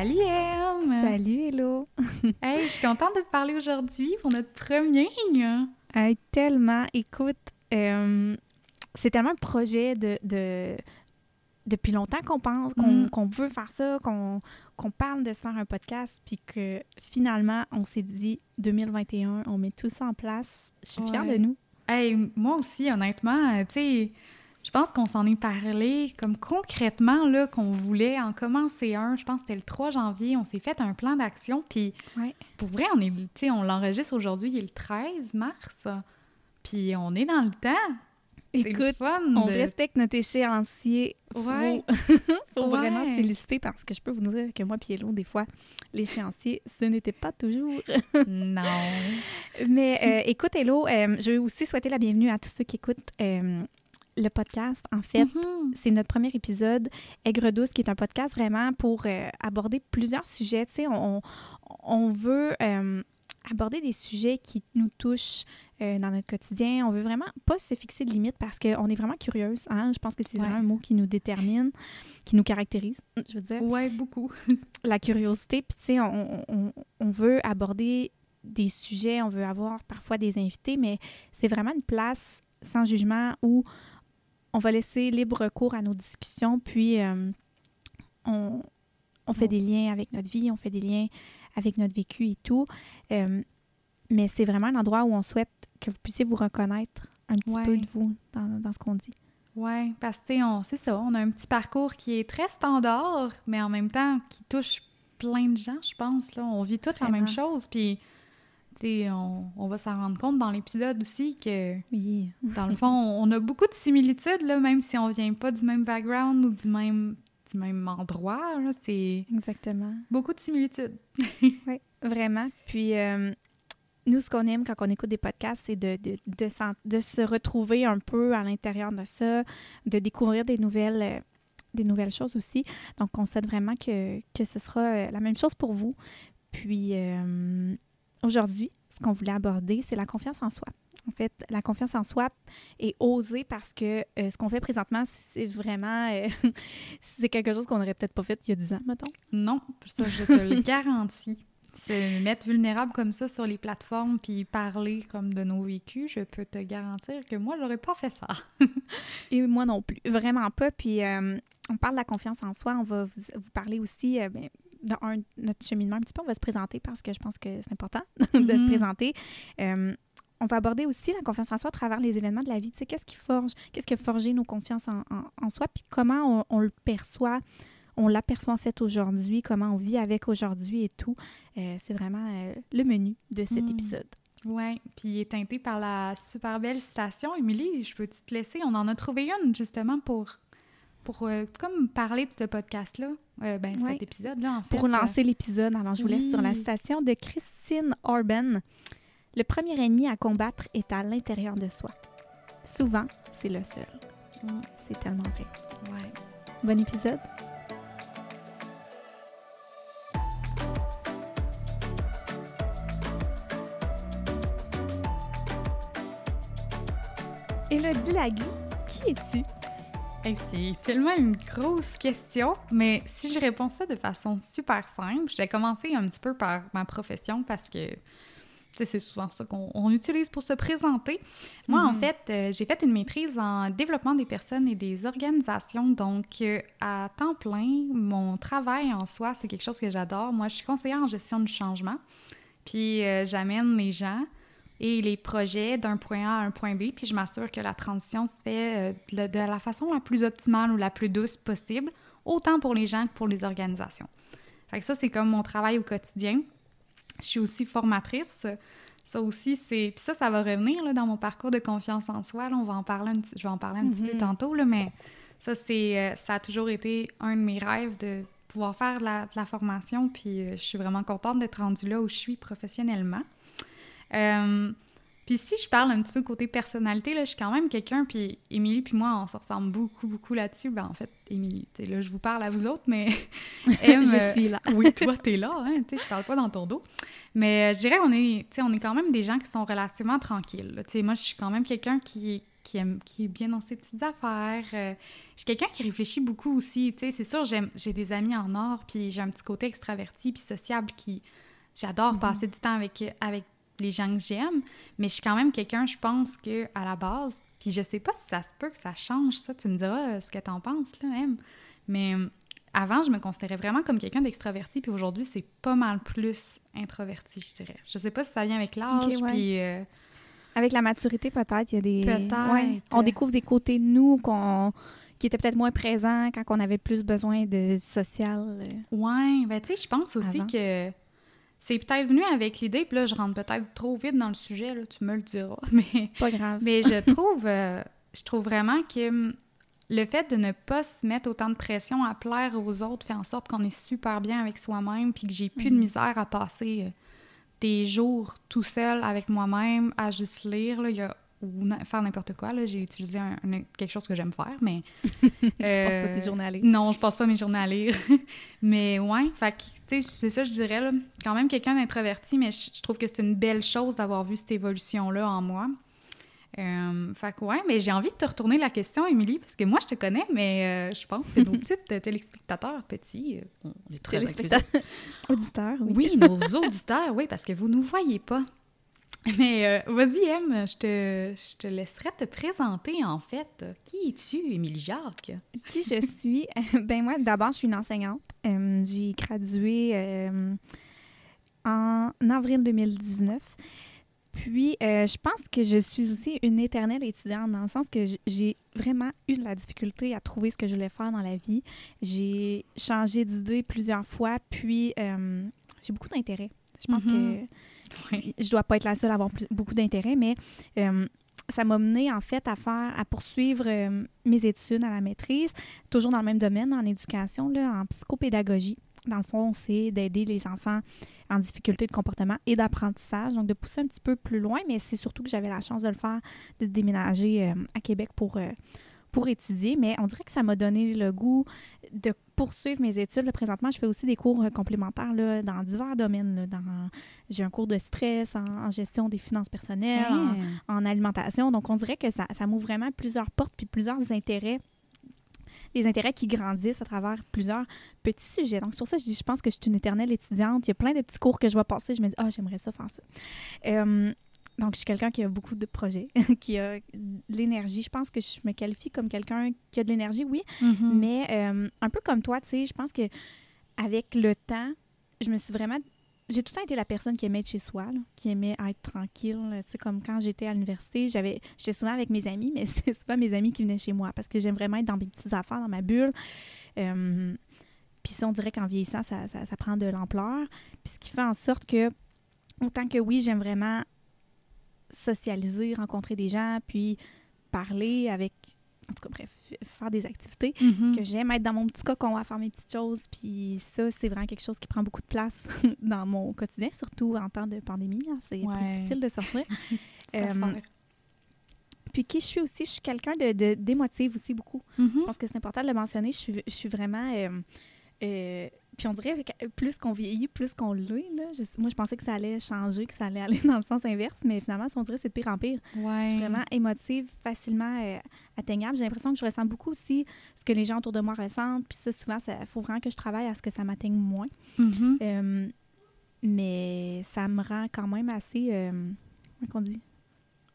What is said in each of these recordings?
Salut Em! Salut Hello! hey, je suis contente de te parler aujourd'hui pour notre premier! Hey, tellement! Écoute, euh, c'est tellement un projet de, de depuis longtemps qu'on pense, qu'on Mm. veut faire ça, qu'on qu'on parle de se faire un podcast, puis que finalement, on s'est dit 2021, on met tout ça en place. Je suis fière de nous. Hey, moi aussi, honnêtement, euh, tu sais, je pense qu'on s'en est parlé comme concrètement, là, qu'on voulait en commencer un. Je pense que c'était le 3 janvier. On s'est fait un plan d'action. Puis, Ouais. pour vrai, on est, on l'enregistre aujourd'hui, il est le 13 mars. Puis, on est dans le temps. Écoute, fun. On de- respecte notre échéancier. Ouais. Faut, faut Ouais. vraiment se féliciter parce que je peux vous dire que moi, Pielo, des fois, l'échéancier, ce n'était pas toujours. non. Mais euh, écoute, Hello, euh, je veux aussi souhaiter la bienvenue à tous ceux qui écoutent euh, le podcast. En fait, Mhm. c'est notre premier épisode, Aigre Douce, qui est un podcast vraiment pour euh, aborder plusieurs sujets. Tu sais, on, on- veut euh, aborder des sujets qui nous touchent euh, dans notre quotidien. On veut vraiment pas se fixer de limites parce qu'on est vraiment curieuse. Hein? Je pense que c'est Ouais. vraiment un mot qui nous détermine, qui nous caractérise, je veux dire. Ouais, beaucoup. La curiosité, puis tu sais, on, on- on veut aborder des sujets, on veut avoir parfois des invités, mais c'est vraiment une place sans jugement où on va laisser libre cours à nos discussions, puis euh, on, on fait des liens avec notre vie, on fait des liens avec notre vécu et tout. Euh, mais c'est vraiment un endroit où on souhaite que vous puissiez vous reconnaître un petit Ouais. peu de vous dans, dans ce qu'on dit. Ouais, parce que, on- c'est ça, on a un petit parcours qui est très standard, mais en même temps qui touche plein de gens, je pense. Là. On vit toutes la même chose, puis, on, on va s'en rendre compte dans l'épisode aussi que, Oui. dans le fond, on a beaucoup de similitudes, là, même si on vient pas du même background ou du même, du même endroit. là, C'est Exactement. beaucoup de similitudes. Oui, vraiment. Puis, euh, nous, ce qu'on aime quand on écoute des podcasts, c'est de, de, de, se retrouver un peu à l'intérieur de ça, de découvrir des nouvelles, euh, des nouvelles choses aussi. Donc, on souhaite vraiment que, que ce sera euh, la même chose pour vous. Puis, euh, aujourd'hui, ce qu'on voulait aborder, c'est la confiance en soi. En fait, la confiance en soi est osée parce que euh, ce qu'on fait présentement, c'est vraiment... euh, c'est quelque chose qu'on n'aurait peut-être pas fait il y a 10 ans, mettons. Non, ça, je te le garantis. Se mettre vulnérable comme ça sur les plateformes puis parler comme de nos vécus, je peux te garantir que moi, j'aurais pas fait ça. Et moi non plus, vraiment pas. Puis euh, on parle de la confiance en soi. On va vous, vous parler aussi ben, un, notre cheminement un petit peu. On va se présenter parce que je pense que c'est important de Mhm. se présenter. Euh, on va aborder aussi la confiance en soi à travers les événements de la vie. Tu sais, qu'est-ce qui forge, qu'est-ce qui a forgé nos confiances en, en- en soi, puis comment on, on le perçoit, on l'aperçoit en fait aujourd'hui, comment on vit avec aujourd'hui et tout. Euh, c'est vraiment euh, le menu de cet Mm. épisode. Ouais, puis il est teinté par la super belle citation. Émilie, je peux-tu te laisser? On en a trouvé une justement pour, pour euh, comme parler de ce podcast-là, euh, ben Ouais. cet épisode-là en fait. Pour lancer l'épisode, alors je vous laisse sur la citation de Christine Orban. Le premier ennemi à combattre est à l'intérieur de soi. Souvent, c'est le seul. Mm, C'est tellement vrai. ouais. Bon épisode. Élodie Lagu, qui es-tu? Hey, c'est tellement une grosse question, mais si je réponds ça de façon super simple, je vais commencer un petit peu par ma profession parce que c'est souvent ça qu'on on utilise pour se présenter. Moi, en Mhm. fait, euh, j'ai fait une maîtrise en développement des personnes et des organisations, donc euh, à temps plein, mon travail en soi, c'est quelque chose que j'adore. Moi, je suis conseillère en gestion du changement, puis euh, j'amène les gens et les projets d'un point A à un point B, puis je m'assure que la transition se fait euh, de, la façon la plus optimale ou la plus douce possible, autant pour les gens que pour les organisations. Fait que ça, c'est comme mon travail au quotidien. Je suis aussi formatrice. Ça aussi, c'est... Puis ça, ça va revenir là, dans mon parcours de confiance en soi. Là, on va en parler un Je vais en parler un petit peu mm-hmm. tantôt, là, mais ça, c'est... Euh, ça a toujours été un de mes rêves de pouvoir faire de la, formation. Puis euh, je suis vraiment contente d'être rendue là où je suis professionnellement. Euh, puis si je parle un petit peu côté personnalité, là, je suis quand même quelqu'un, puis Émilie puis moi, on se ressemble beaucoup, beaucoup là-dessus. Ben, en fait, Émilie, là, je vous parle à vous autres, mais je suis là. oui, toi, t'es là, hein, tu sais, je parle pas dans ton dos. Mais euh, je dirais, on est, on est quand même des gens qui sont relativement tranquilles. Tu sais, moi, je suis quand même quelqu'un qui, qui, aime, qui est bien dans ses petites affaires. Euh, je suis quelqu'un qui réfléchit beaucoup aussi. Tu sais, c'est sûr, j'ai des amis en or, puis j'ai un petit côté extraverti puis sociable qui... J'adore mm-hmm. passer du temps avec, avec les gens que j'aime, mais je suis quand même quelqu'un, je pense, que à la base, puis je sais pas si ça se peut que ça change, ça, tu me diras euh, ce que t'en penses, là, même. Mais euh, avant, je me considérais vraiment comme quelqu'un d'extraverti, puis aujourd'hui, c'est pas mal plus introverti, je dirais. Je sais pas si ça vient avec l'âge, puis... Euh, avec la maturité, peut-être, il y a des... Peut-être. On découvre des côtés de nous qu'on qui étaient peut-être moins présents quand on avait plus besoin de social. Ouais, ben tu sais, je pense aussi que c'est peut-être venu avec l'idée, puis là, je rentre peut-être trop vite dans le sujet, là, tu me le diras. Mais, pas grave. mais je trouve, euh, je trouve vraiment que hum, le fait de ne pas se mettre autant de pression à plaire aux autres fait en sorte qu'on est super bien avec soi-même, puis que j'ai plus de mhm. misère à passer euh, des jours tout seul avec moi-même à juste lire. Là. Il y a ou faire n'importe quoi. J'ai utilisé quelque chose que j'aime faire, mais... tu passes pas tes journées à lire. Non, je passe pas mes journées à lire. mais ouais, fait tu sais, c'est ça, je dirais, là, quand même quelqu'un d'introverti, mais je, trouve que c'est une belle chose d'avoir vu cette évolution-là en moi. Euh, fait que ouais, mais j'ai envie de te retourner la question, Émilie, parce que moi, je te connais, mais euh, je pense que nos petits téléspectateurs petits, euh, on est très Auditeurs, oui. Oui, nos auditeurs, oui, parce que vous ne nous voyez pas. Mais euh, vas-y, M, je te, je te laisserai te présenter, en fait. Qui es-tu, Émilie Jacques? Qui je suis? ben moi, d'abord, je suis une enseignante. Euh, j'ai gradué euh, en avril 2019. Puis, je pense que je suis aussi une éternelle étudiante dans le sens que j'ai vraiment eu de la difficulté à trouver ce que je voulais faire dans la vie. J'ai changé d'idée plusieurs fois, puis j'ai beaucoup d'intérêt. Je pense mm-hmm. que je dois pas être la seule à avoir beaucoup d'intérêt, mais euh, ça m'a mené en fait à faire, à poursuivre euh, mes études à la maîtrise, toujours dans le même domaine, en éducation, là, en psychopédagogie. Dans le fond, c'est d'aider les enfants en difficulté de comportement et d'apprentissage, donc de pousser un petit peu plus loin, mais c'est surtout que j'avais la chance de le faire, de déménager euh, à Québec pour pour étudier, mais on dirait que ça m'a donné le goût de poursuivre mes études. présentement, je fais aussi des cours euh, complémentaires là, dans divers domaines. dans, j'ai un cours de stress en, gestion des finances personnelles, en, alimentation. Donc, on dirait que ça, ça m'ouvre vraiment plusieurs portes puis plusieurs intérêts des intérêts qui grandissent à travers plusieurs petits sujets. Donc, c'est pour ça que je dis, je pense que je suis une éternelle étudiante. Il y a plein de petits cours que je vais passer. Je me dis, ah, j'aimerais ça faire ça. Euh, donc, je suis quelqu'un qui a beaucoup de projets, qui a de l'énergie. Je pense que je me qualifie comme quelqu'un qui a de l'énergie, oui, mm-hmm. mais euh, un peu comme toi, tu sais, je pense que avec le temps, je me suis vraiment... J'ai tout le temps été la personne qui aimait être chez soi, qui aimait être tranquille. Tu sais, comme quand j'étais à l'université, j'avais, j'étais souvent avec mes amis, mais c'est souvent mes amis qui venaient chez moi parce que j'aime vraiment être dans mes petites affaires, dans ma bulle. Euh, puis ça, on dirait qu'en vieillissant, ça, ça, ça prend de l'ampleur. Puis ce qui fait en sorte que, autant que oui, j'aime vraiment socialiser, rencontrer des gens, puis parler avec, en tout cas, bref, faire des activités mm-hmm. que j'aime être dans mon petit cocon à faire mes petites choses. Puis ça, c'est vraiment quelque chose qui prend beaucoup de place dans mon quotidien, surtout en temps de pandémie. Hein. c'est plus difficile de sortir. euh, puis qui je suis aussi, je suis quelqu'un de, d'émotive aussi beaucoup. Mm-hmm. Je pense que c'est important de le mentionner. Je suis, je suis vraiment... Euh, euh, puis on dirait que plus qu'on vieillit, plus qu'on l'est. moi, je pensais que ça allait changer, que ça allait aller dans le sens inverse, mais finalement, on dirait c'est de pire en pire. Ouais. Je suis vraiment émotive, facilement euh, atteignable. J'ai l'impression que je ressens beaucoup aussi ce que les gens autour de moi ressentent. Puis ça, souvent, il faut vraiment que je travaille à ce que ça m'atteigne moins. Mm-hmm. Euh, mais ça me rend quand même assez, euh, comment on dit,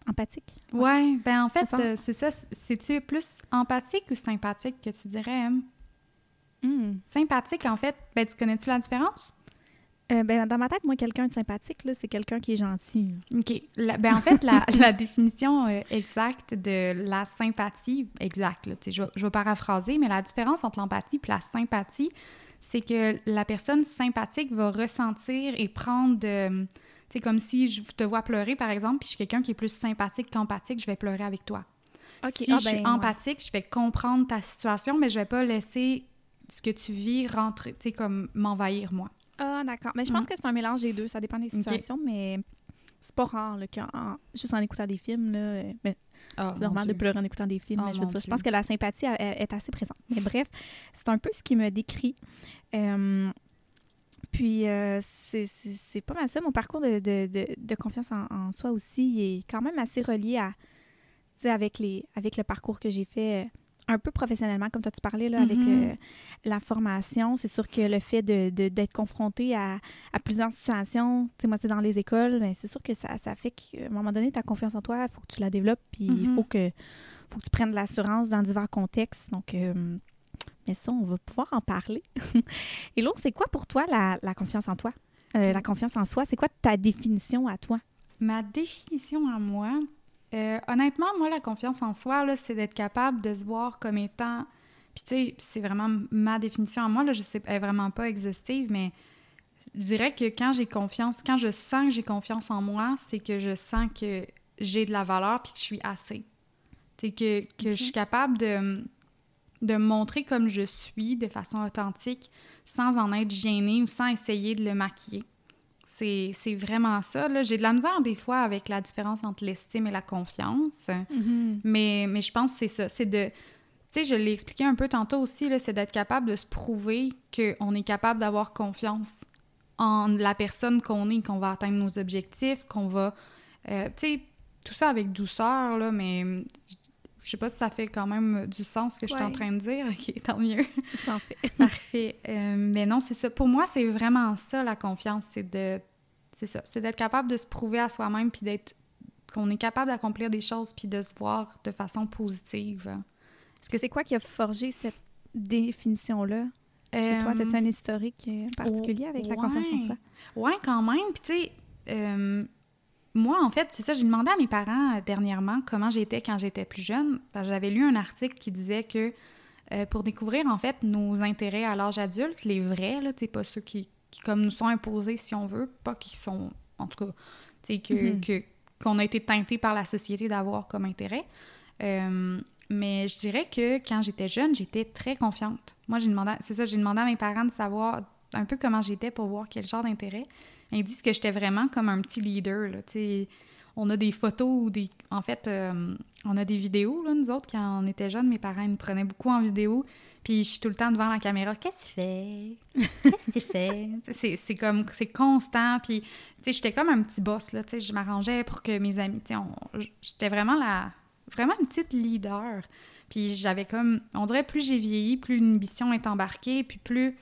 empathique. Ouais, ben en fait, c'est ça. C'est-tu plus empathique ou sympathique que tu dirais, Hmm. Sympathique, en fait. Ben, tu connais-tu la différence? Euh, ben, dans ma tête, moi, quelqu'un de sympathique, là, c'est quelqu'un qui est gentil. OK. La- ben, en fait, la, la définition euh, exacte de la sympathie, exacte, là, je, vais- je vais paraphraser, mais la différence entre l'empathie et la sympathie, c'est que la personne sympathique va ressentir et prendre de... Sais, comme si je te vois pleurer, par exemple, puis je suis quelqu'un qui est plus sympathique qu'empathique, je vais pleurer avec toi. OK. Si ah, je suis ben, ouais. empathique, je vais comprendre ta situation, mais je vais pas laisser ce que tu vis rentrer, tu sais, comme m'envahir, moi. Ah, d'accord. Mais je pense Mm. que c'est un mélange des deux. Ça dépend des situations, mais c'est pas rare, là, qu'en- juste en écoutant des films, là, euh, ben, c'est normal de pleurer en écoutant des films, Oh, mais je veux pense que la sympathie elle- elle est assez présente. Mais bref, c'est un peu ce qui me décrit. Euh, puis, euh, c'est- pas mal ça. Mon parcours de, de- de- de confiance en, en soi aussi il est quand même assez relié à, avec, les, avec le parcours que j'ai fait euh, un peu professionnellement, comme toi tu parlais, là, avec Mhm. euh, la formation. C'est sûr que le fait de- de- d'être confronté à, à plusieurs situations, tu sais, moi, c'est dans les écoles, mais c'est sûr que ça, ça fait qu'à un moment donné, ta confiance en toi, il faut que tu la développes, puis il Mhm. faut que, faut que tu prennes de l'assurance dans divers contextes. Donc, euh, mais ça, on va pouvoir en parler. Et l'autre, c'est quoi pour toi la, la confiance en toi? Euh, la confiance en soi, c'est quoi ta définition à toi? Ma définition à moi, euh, honnêtement, moi, la confiance en soi, c'est d'être capable de se voir comme étant. Puis, tu sais, c'est vraiment ma définition à moi, là, je sais, elle est vraiment pas exhaustive, mais je dirais que quand j'ai confiance, quand je sens que j'ai confiance en moi, c'est que je sens que j'ai de la valeur puis que je suis assez. Tu sais, que, que je suis capable de, de me montrer comme je suis de façon authentique sans en être gênée ou sans essayer de le maquiller. C'est vraiment ça. J'ai de la misère des fois avec la différence entre l'estime et la confiance. Mais, mais je pense que c'est ça. C'est de. Tu sais, je l'ai expliqué un peu tantôt aussi, c'est d'être capable de se prouver qu'on est capable d'avoir confiance en la personne qu'on est, qu'on va atteindre nos objectifs, qu'on va. euh, tu sais, tout ça avec douceur, là, mais je- sais pas si ça fait quand même du sens ce que je suis en train de dire. Ok, tant mieux. Ça en fait. Parfait. Euh, mais non, c'est ça. Pour moi, c'est vraiment ça, la confiance. C'est de. C'est ça. C'est d'être capable de se prouver à soi-même puis d'être. qu'on est capable d'accomplir des choses puis de se voir de façon positive. Est-ce que c'est quoi qui a forgé cette définition-là? Chez toi, Euh, as-tu un historique euh, particulier avec la confiance en soi? Ouais, quand même. Puis, tu sais, euh, moi, en fait, c'est ça, j'ai demandé à mes parents euh, dernièrement comment j'étais quand j'étais plus jeune. J'avais lu un article qui disait que euh, pour découvrir, en fait, nos intérêts à l'âge adulte, les vrais, là, pas ceux qui, qui, comme nous sont imposés, si on veut, pas qui sont, en tout cas, tu sais, que, Mhm. que- qu'on a été teinté par la société d'avoir comme intérêt. Euh, mais je dirais que quand j'étais jeune, j'étais très confiante. Moi, j'ai demandé, c'est ça, j'ai demandé à mes parents de savoir un peu comment j'étais pour voir quel genre d'intérêt. Ils disent que j'étais vraiment comme un petit leader. Là, on a des photos ou des. En fait, euh, on a des vidéos, là, nous autres, quand on était jeunes, mes parents nous prenaient beaucoup en vidéo. Puis je suis tout le temps devant la caméra. Qu'est-ce que tu fais? Qu'est-ce? Tu sais, c'est, c'est comme. C'est constant. Puis, tu j'étais comme un petit boss, là. Je m'arrangeais pour que mes amis. J'étais vraiment la. Vraiment une petite leader. Puis j'avais comme. On dirait plus j'ai vieilli, plus l'ambition est embarquée, puis plus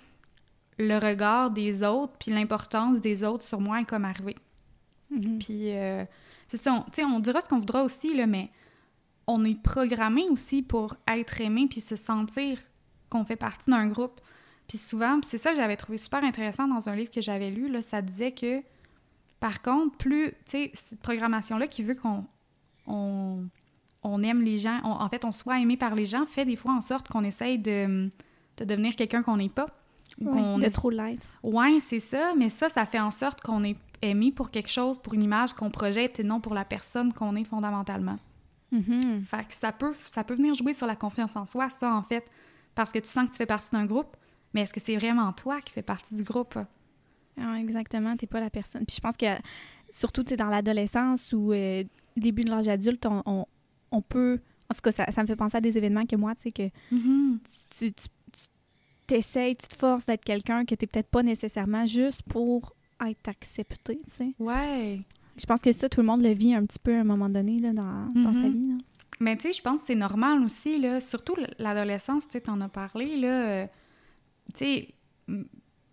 le regard des autres, puis l'importance des autres sur moi est comme arrivée. Mhm. Puis, euh, c'est ça, on, dira ce qu'on voudra aussi, là, mais on est programmé aussi pour être aimé puis se sentir qu'on fait partie d'un groupe. Puis souvent, c'est ça que j'avais trouvé super intéressant dans un livre que j'avais lu, là, ça disait que, par contre, plus, tu sais, cette programmation-là qui veut qu'on on, on aime les gens, on- en fait, on soit aimé par les gens, fait des fois en sorte qu'on essaye de, de devenir quelqu'un qu'on n'est pas. Ouais, qu'on de essa- trop l'être. Ouais, c'est ça, mais ça, ça fait en sorte qu'on est aimé pour quelque chose, pour une image qu'on projette et non pour la personne qu'on est fondamentalement. Mhm. Fait que ça peut, ça peut venir jouer sur la confiance en soi, ça, en fait, parce que tu sens que tu fais partie d'un groupe, mais est-ce que c'est vraiment toi qui fais partie du groupe? Ah, exactement, t'es pas la personne. Puis je pense que, surtout, tu dans l'adolescence ou euh, début de l'âge adulte, on, on, on peut... En tout cas, ça, ça me fait penser à des événements que moi, tu sais, que tu, tu, tu t'essayes, tu te forces d'être quelqu'un que t'es peut-être pas nécessairement juste pour être accepté, tu sais. Ouais. Je pense que ça, tout le monde le vit un petit peu à un moment donné là, dans, dans sa Mhm. vie. là. Mais tu sais, je pense que c'est normal aussi, là, surtout l'adolescence, tu sais, t'en as parlé, là, euh, tu sais,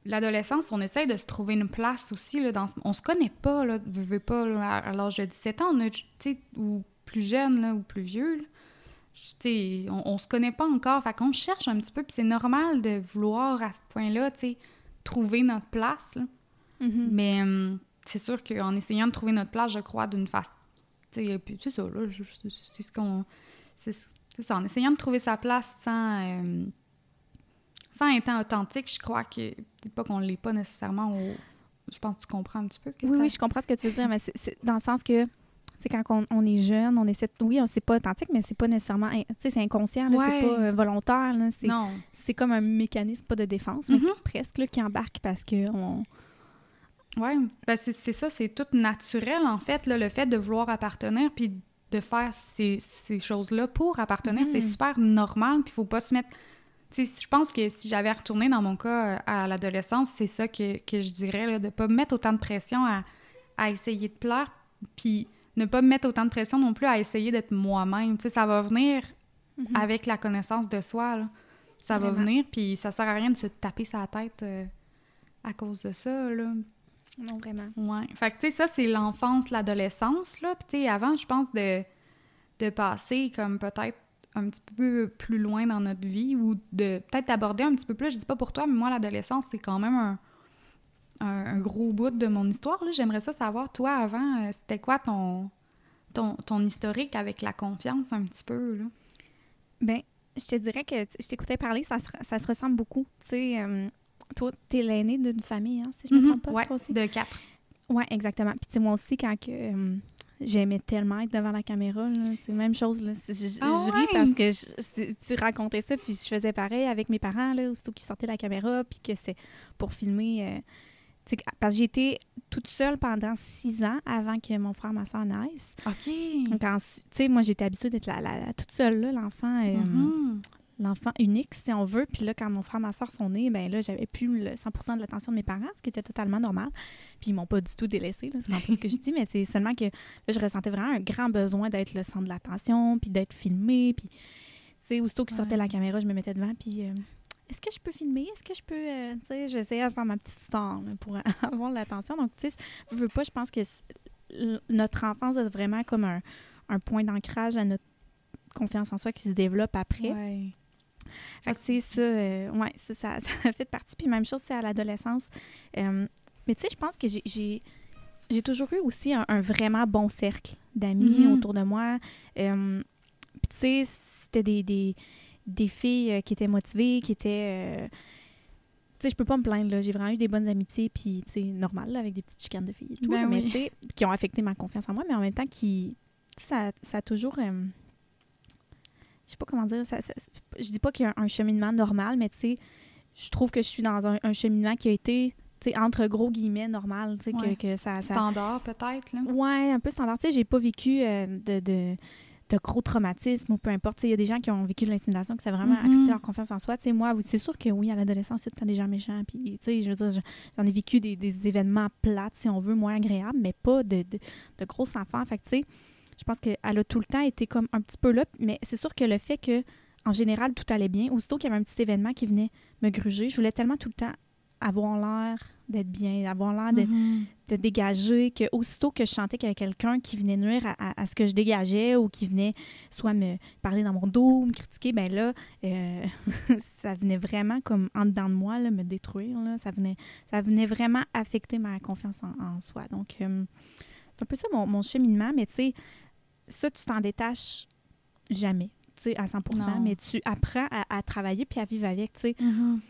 l'adolescence, on essaye de se trouver une place aussi, là, dans ce- on se connaît pas, là, veux, veux pas, là, à, l'âge de 17 ans, on tu sais, ou plus jeune, là, ou plus vieux, là, on, on se connaît pas encore, fait qu'on cherche un petit peu, puis c'est normal de vouloir, à ce point-là, tu sais, trouver notre place, là. Mhm. Mais hum, c'est sûr qu'en essayant de trouver notre place, je crois, d'une façon. Tu sais, puis c'est ça, là. C'est ce qu'on. C'est ça, en essayant de trouver sa place sans. euh, sans étant authentique, je crois que. peut-être pas qu'on l'est pas nécessairement au. Je pense que tu comprends un petit peu. Oui, oui, je comprends ce que tu veux dire, mais c'est- c'est dans le sens que, quand on, on est jeune, on essaie, de- oui, c'est pas authentique, mais c'est pas nécessairement, in- tu sais, c'est inconscient, Ouais. c'est pas euh, volontaire, c'est, Non. c'est comme un mécanisme, pas de défense, mais Mhm. presque, là, qui embarque parce que on... Oui, ben c'est ça, c'est tout naturel en fait, là, le fait de vouloir appartenir puis de faire ces, ces choses-là pour appartenir, c'est super normal, puis il faut pas se mettre... Je pense que si j'avais retourné dans mon cas euh, à l'adolescence, c'est ça que, que je dirais, là, de pas me mettre autant de pression à, à essayer de plaire, puis ne pas me mettre autant de pression non plus à essayer d'être moi-même. Tu sais, ça va venir Mhm. avec la connaissance de soi, là. Ça va venir, puis ça sert à rien de se taper sa tête euh, à cause de ça, là. Non, vraiment. Ouais. Fait que, tu sais, ça, c'est l'enfance, l'adolescence, là. Puis, tu sais, avant, je pense de, de passer comme peut-être un petit peu plus loin dans notre vie ou de peut-être d'aborder un petit peu plus. Je dis pas pour toi, mais moi, l'adolescence, c'est quand même un, un, un gros bout de mon histoire, là. J'aimerais ça savoir, toi, avant, euh, c'était quoi ton, ton, ton historique avec la confiance, un petit peu, là? Ben, je te dirais que je t'écoutais parler, ça se, ça se ressemble beaucoup. Tu sais, euh, toi, t'es l'aîné d'une famille, hein, si je me Mhm. trompe pas, ouais, toi aussi? de quatre. Ouais, exactement. Puis tu sais, moi aussi, quand que, euh, j'aimais tellement être devant la caméra, c'est la même chose. Là. C'est- Je, je- Ah je ris ouais? parce que je- tu racontais ça, puis je faisais pareil avec mes parents, là, aussitôt qu'ils sortaient la caméra, puis que c'était pour filmer. euh, parce que j'ai été toute seule pendant six ans avant que mon frère et ma soeur naissent. OK. Donc, tu sais, moi, j'étais habituée d'être la, la- la- toute seule, là, l'enfant. euh, Mhm. l'enfant unique, si on veut. Puis là, quand mon frère et ma soeur sont nés, ben là, j'avais plus le 100% de l'attention de mes parents, ce qui était totalement normal. Puis ils m'ont pas du tout délaissé, là, c'est pas ce que je dis, mais c'est seulement que là, je ressentais vraiment un grand besoin d'être le centre de l'attention, puis d'être filmée. Puis, tu sais, aussitôt sortait Ouais. la caméra, je me mettais devant, puis... euh, est-ce que je peux filmer? Est-ce que je peux... euh, tu sais, j'essayais de faire ma petite star là, pour avoir l'attention. Donc, tu sais, je veux pas, je pense que notre enfance est vraiment comme un, un point d'ancrage à notre confiance en soi qui se développe après. Ouais. C'est ça, euh, ouais, ça, ça, ça fait partie. Puis même chose, c'est à l'adolescence. Euh, mais tu sais, je pense que j'ai- j'ai toujours eu aussi un, un vraiment bon cercle d'amis Mhm. autour de moi. Euh, Puis tu sais, c'était des, des, des filles euh, qui étaient motivées, qui étaient... euh, tu sais, je peux pas me plaindre, là. J'ai vraiment eu des bonnes amitiés, puis, tu sais, normal, là, avec des petites chicanes de filles et tout. Ben mais, oui. tu sais, qui ont affecté ma confiance en moi, mais en même temps, qui... Ça, ça a toujours... euh, je sais pas comment dire. Ça, ça- je dis pas qu'il y a un, un cheminement normal, mais tu sais, je trouve que je suis dans un, un cheminement qui a été, tu sais, entre gros guillemets, normal. Tu sais, Ouais. que, que ça, ça- Standard, peut-être, là. Ouais, un peu standard. Tu sais, j'ai pas vécu euh, de, de, de gros traumatismes ou peu importe. Tu il y a des gens qui ont vécu de l'intimidation, que ça a vraiment Mhm. affecté leur confiance en soi. Tu moi, c'est sûr que oui, à l'adolescence, il y a tout le temps des gens méchants. Puis, tu sais, je veux dire, je- j'en ai vécu des, des événements plates, si on veut, moins agréables, mais pas de, de, de gros enfants. Fait tu sais, je pense qu'elle a tout le temps été comme un petit peu là. Mais c'est sûr que le fait que, en général, tout allait bien, aussitôt qu'il y avait un petit événement qui venait me gruger, je voulais tellement tout le temps avoir l'air d'être bien, avoir l'air de, Mhm. de dégager, que aussitôt que je sentais qu'il y avait quelqu'un qui venait nuire à, à- à ce que je dégageais ou qui venait soit me parler dans mon dos, me critiquer, ben là, euh, ça venait vraiment comme en dedans de moi, là, me détruire. Là. Ça, venait, ça venait vraiment affecter ma confiance en, en soi. Donc, euh, c'est un peu ça mon, mon cheminement, mais tu sais, ça, tu t'en détaches jamais, tu sais, à 100 Non. mais tu apprends à, à travailler puis à vivre avec, tu sais. Mhm.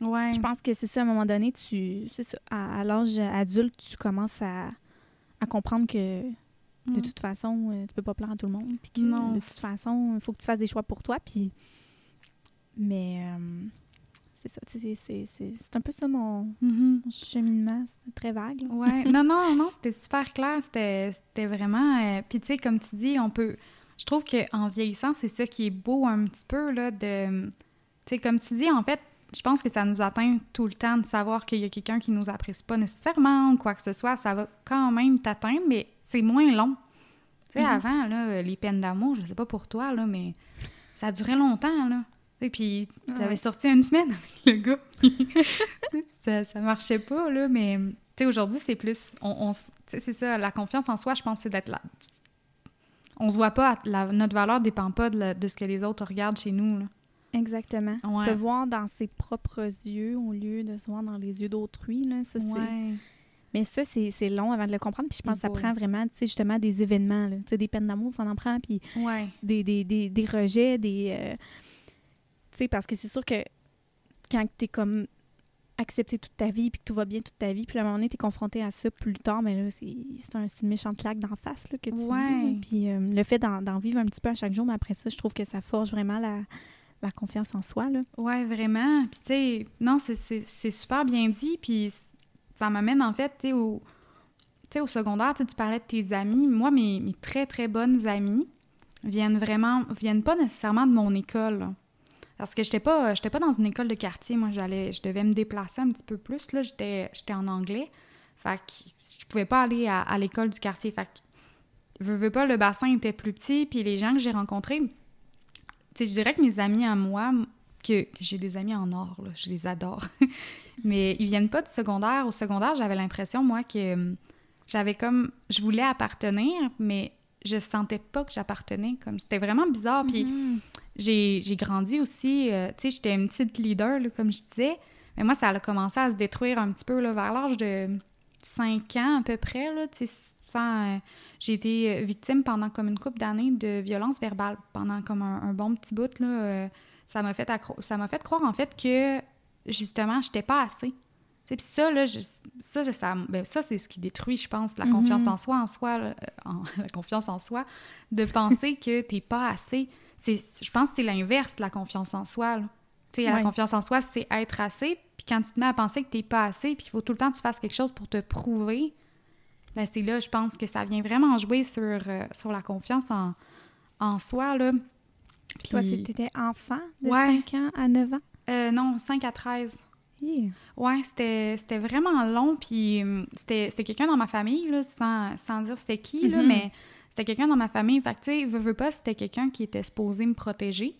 Ouais. Je pense que c'est ça, à un moment donné, tu, ça, à, à l'âge adulte, tu commences à, à comprendre que de Mm. toute façon, euh, tu peux pas plaire à tout le monde. Puis que Non. de toute façon, il faut que tu fasses des choix pour toi. Puis... Mais euh, c'est ça, c'est, un peu ça mon, Mhm. mon cheminement. Très vague. là. Ouais. non, non, non, c'était super clair. C'était c'était vraiment. euh, Puis, tu sais, comme tu dis, on peut. Je trouve qu'en vieillissant, c'est ça qui est beau un petit peu, là, de. Tu sais, comme tu dis, en fait, je pense que ça nous atteint tout le temps de savoir qu'il y a quelqu'un qui nous apprécie pas nécessairement ou quoi que ce soit. Ça va quand même t'atteindre, mais c'est moins long. Tu sais, Mhm. avant, là, les peines d'amour, je sais pas pour toi, là, mais ça durait longtemps, là. Tu sais, Puis, t'avais Ouais. sorti une semaine avec le gars. Tu ça, ça marchait pas, là, mais tu sais, aujourd'hui, c'est plus. On, on tu c'est ça, la confiance en soi, je pense, c'est d'être là. On se voit pas, la- notre valeur dépend pas de, la- de ce que les autres regardent chez nous, là. Exactement. Ouais. Se voir dans ses propres yeux au lieu de se voir dans les yeux d'autrui, là, ça. Ouais. Mais ça, c'est long avant de le comprendre. Puis je pense que ça prend vraiment, tu sais, justement, des événements. là. Tu sais, des peines d'amour, ça en prend. Puis Ouais. des, des, des, des rejets, des... euh, tu sais, parce que c'est sûr que quand t'es comme accepté toute ta vie, puis que tout va bien toute ta vie, puis à un moment donné, t'es confronté à ça plus tard, mais là, c'est c'est un- une méchante claque d'en face là, que tu Ouais. Puis euh, le fait d'en d'en vivre un petit peu à chaque jour, mais après ça, je trouve que ça forge vraiment la, la confiance en soi, là. Ouais, vraiment. Puis, tu sais, non, c'est- super bien dit. Puis, ça m'amène, en fait, tu sais, au, secondaire, tu parlais de tes amis. Moi, mes, mes très, très bonnes amies viennent vraiment, viennent pas nécessairement de mon école. Parce que j'étais pas, pas dans une école de quartier. Moi, j'allais, je devais me déplacer un petit peu plus. Là, j'étais, en anglais. Fait que je pouvais pas aller à, l'école du quartier. Fait que, veux, veux pas, le bassin était plus petit. Puis les gens que j'ai rencontrés, sais, je dirais que mes amis à moi, que, que j'ai des amis en or, là, je les adore. Mais ils viennent pas du secondaire. Au secondaire, j'avais l'impression, moi, que j'avais comme. Je voulais appartenir, mais je sentais pas que j'appartenais. Comme c'était vraiment bizarre. Puis Mhm. j'ai j'ai grandi aussi. euh, tu sais, j'étais une petite leader, là, comme je disais. Mais moi, ça a commencé à se détruire un petit peu là, vers l'âge de 5 ans à peu près. Là, sans, euh, j'ai été euh, victime pendant comme une couple d'années de violence verbale. Pendant comme un, un bon petit bout. Là, euh, ça m'a fait, accro- ça m'a fait croire en fait que justement, j'étais pas assez. Puis ça, là, je- ça, je- ça, ben, ça c'est ce qui détruit, je pense, la confiance en soi, en soi, là, en- la confiance en soi, de penser que t'es pas assez. C'est, je pense que c'est l'inverse de la confiance en soi. Tu sais, la confiance en soi, c'est être assez. Puis quand tu te mets à penser que t'es pas assez, puis qu'il faut tout le temps que tu fasses quelque chose pour te prouver, ben c'est là, je pense que ça vient vraiment jouer sur, euh, sur la confiance en, en soi. Là. Puis toi, t'étais enfant de Ouais. 5 ans à 9 ans? Euh, non, 5 à 13. Yeah. Ouais, c'était vraiment long, puis hum, c'était quelqu'un dans ma famille, là, sans, sans dire c'était qui, là, Mhm. mais c'était quelqu'un dans ma famille. Fait que, tu sais, veux, veux pas, c'était quelqu'un qui était supposé me protéger.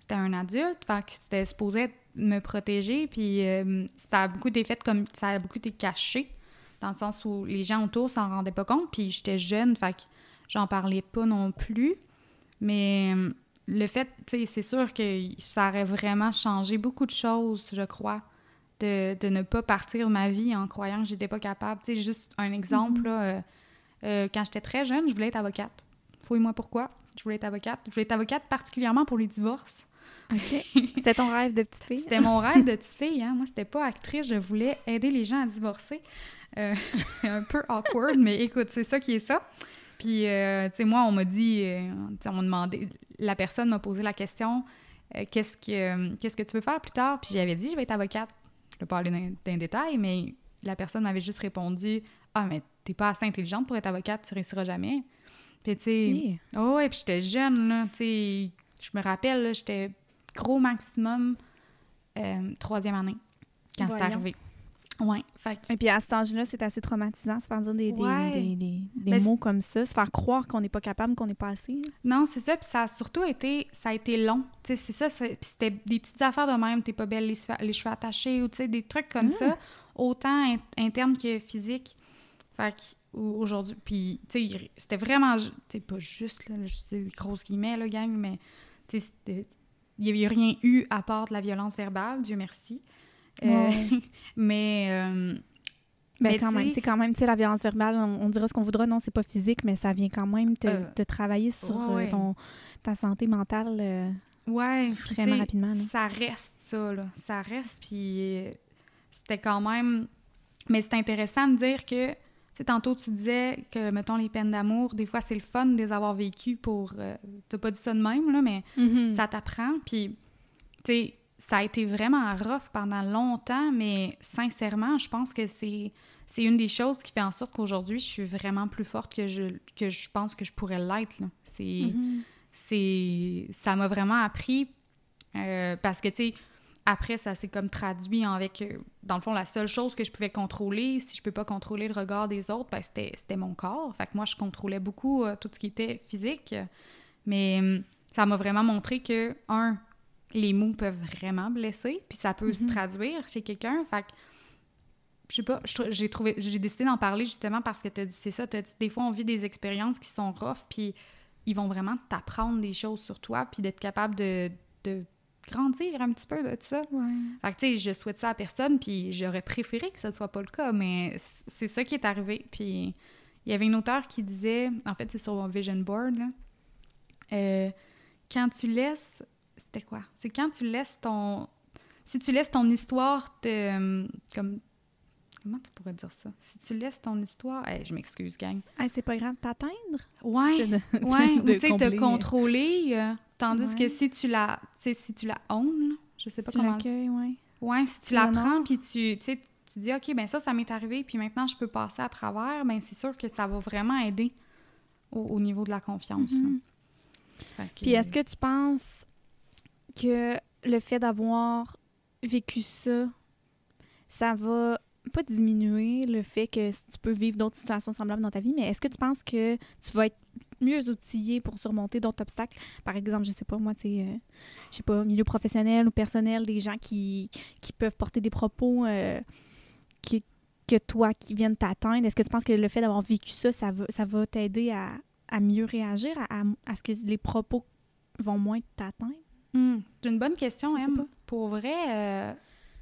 C'était un adulte, fait que c'était supposé me protéger, puis hum, ça a beaucoup été fait comme... Ça a beaucoup été caché, dans le sens où les gens autour s'en rendaient pas compte, puis j'étais jeune, fait que j'en parlais pas non plus. Mais le fait, tu sais, c'est sûr que ça aurait vraiment changé beaucoup de choses, je crois de, de ne pas partir ma vie en croyant que j'étais pas capable. Tu sais, juste un exemple, Mhm. là, euh, euh, quand j'étais très jeune, je voulais être avocate. Fouille-moi pourquoi. Je voulais être avocate. Je voulais être avocate particulièrement pour les divorces. OK. C'était ton rêve de petite fille? C'était mon rêve de petite fille. Hein? Moi, c'était pas actrice. Je voulais aider les gens à divorcer. Euh, c'est un peu awkward, mais écoute, c'est ça qui est ça. Puis, euh, tu sais, moi, on m'a dit, euh, on m'a demandé, la personne m'a posé la question, qu'est-ce que qu'est-ce que tu veux faire plus tard? Puis j'avais dit, je vais être avocate. Je vais pas aller dans, détails, mais la personne m'avait juste répondu, ah, mais t'es pas assez intelligente pour être avocate, tu réussiras jamais. Puis, tu sais, Yeah. Oh ouais, puis j'étais jeune, là, tu sais, je me rappelle, là, j'étais gros maximum euh, troisième année quand c'est arrivé. Ouais, fait que- Et puis à cet âge-là, c'est assez traumatisant, se faire dire des, des- Ouais. des, des- des Mais mots comme ça, se faire croire qu'on n'est pas capable, qu'on n'est pas assez. Non, c'est ça, puis ça a surtout été, ça a été long, tu sais, c'est ça, c'est- puis c'était des petites affaires de même, t'es pas belle, les, cheveux- les cheveux attachés, ou tu sais, des trucs comme Ah. ça, autant in- internes que physiques. Fait que, aujourd'hui, puis, tu sais, c'était vraiment, tu sais, pas juste, là, des grosses guillemets, là, gang, mais, tu sais, c'était- il y avait rien eu à part de la violence verbale, Dieu merci. Euh, Ouais. mais, euh, Ben, Mais quand même, c'est quand même, tu sais, la violence verbale, on, on dira ce qu'on voudra, non, c'est pas physique, mais ça vient quand même te, Euh, te travailler sur ouais, ton, ta santé mentale Ouais, vraiment rapidement. là. Ça reste ça, là. Ça reste, puis c'était quand même... Mais c'est intéressant de dire que, sais, tantôt tu disais que, mettons, les peines d'amour, des fois, c'est le fun de les avoir vécues pour... euh, T'as pas dit ça de même, là, mais Mhm. ça t'apprend, puis, tu sais, ça a été vraiment rough pendant longtemps, mais sincèrement, je pense que c'est... C'est une des choses qui fait en sorte qu'aujourd'hui, je suis vraiment plus forte que je, que je pense que je pourrais l'être. Mhm. c'est ça m'a vraiment appris euh, parce que tu sais après ça s'est comme traduit avec euh, dans le fond la seule chose que je pouvais contrôler si je peux pas contrôler le regard des autres ben, c'était c'était mon corps. Fait que moi je contrôlais beaucoup euh, tout ce qui était physique. Mais hum, ça m'a vraiment montré que un les mots peuvent vraiment blesser puis ça peut se Mhm. traduire chez quelqu'un. Fait que je sais pas, j'ai trouvé, j'ai décidé d'en parler justement parce que c'est ça, t'as dit, des fois on vit des expériences qui sont rough, puis ils vont vraiment t'apprendre des choses sur toi, puis d'être capable de, de grandir un petit peu de ça. Ouais. Fait que, tu sais, je souhaite ça à personne, puis j'aurais préféré que ce ne soit pas le cas, mais c'est ça qui est arrivé. Puis il y avait une auteure qui disait, en fait, c'est sur mon vision board, là, euh, quand tu laisses. C'était quoi? C'est quand tu laisses ton. Si tu laisses ton histoire te. Comme. Comment tu pourrais dire ça? Si tu laisses ton histoire. Hey, je m'excuse, gang. C'est pas grave, t'atteindre? Ouais. de- Ouais, ou tu sais, te contrôler. euh, tandis Ouais. que si tu la. Tu sais, si tu la own, je sais pas tu comment. l'accueilles, ouais. Ouais, si tu Tu la prends, puis tu, tu tu dis, OK, ben ça, ça m'est arrivé, puis maintenant, je peux passer à travers, ben c'est sûr que ça va vraiment aider au, au niveau de la confiance. Mhm. Que- Puis est-ce que tu penses que le fait d'avoir vécu ça, ça va pas diminuer le fait que tu peux vivre d'autres situations semblables dans ta vie, mais est-ce que tu penses que tu vas être mieux outillé pour surmonter d'autres obstacles? Par exemple, je sais pas, moi, tu sais, euh, je sais pas, milieu professionnel ou personnel, des gens qui, qui peuvent porter des propos euh, qui- que toi, qui viennent t'atteindre. Est-ce que tu penses que le fait d'avoir vécu ça, ça va, ça va t'aider à, à mieux réagir, à, à- à ce que les propos vont moins t'atteindre? Hmm, C'est une bonne question, Je pas. Pour vrai, euh,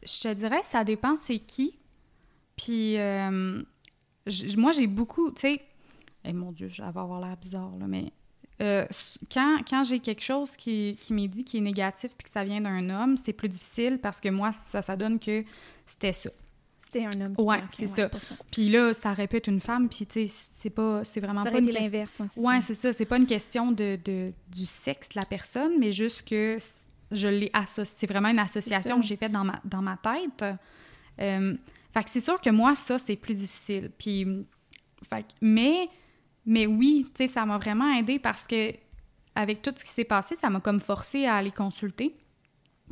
je te dirais, ça dépend c'est qui. Puis, euh, moi, j'ai beaucoup, tu sais, eh, mon Dieu, ça va avoir l'air bizarre, là, mais euh, quand, quand j'ai quelque chose qui, qui m'est dit qui est négatif puis que ça vient d'un homme, c'est plus difficile parce que moi, ça, ça donne que c'était ça. C'était un homme qui Ouais, c'est ça. Puis là, ça répète une femme, puis tu sais, c'est pas, c'est vraiment Ça pas une question- l'inverse, ouais, c'est Ouais, ça. c'est ça. C'est pas une question de, de- du sexe de la personne, mais juste que je l'ai associé. C'est vraiment une association que j'ai faite dans ma, dans ma tête. Euh, fait que c'est sûr que moi, ça, c'est plus difficile. Puis, fait que- mais, mais oui, tu sais, ça m'a vraiment aidé parce que avec tout ce qui s'est passé, ça m'a comme forcé à aller consulter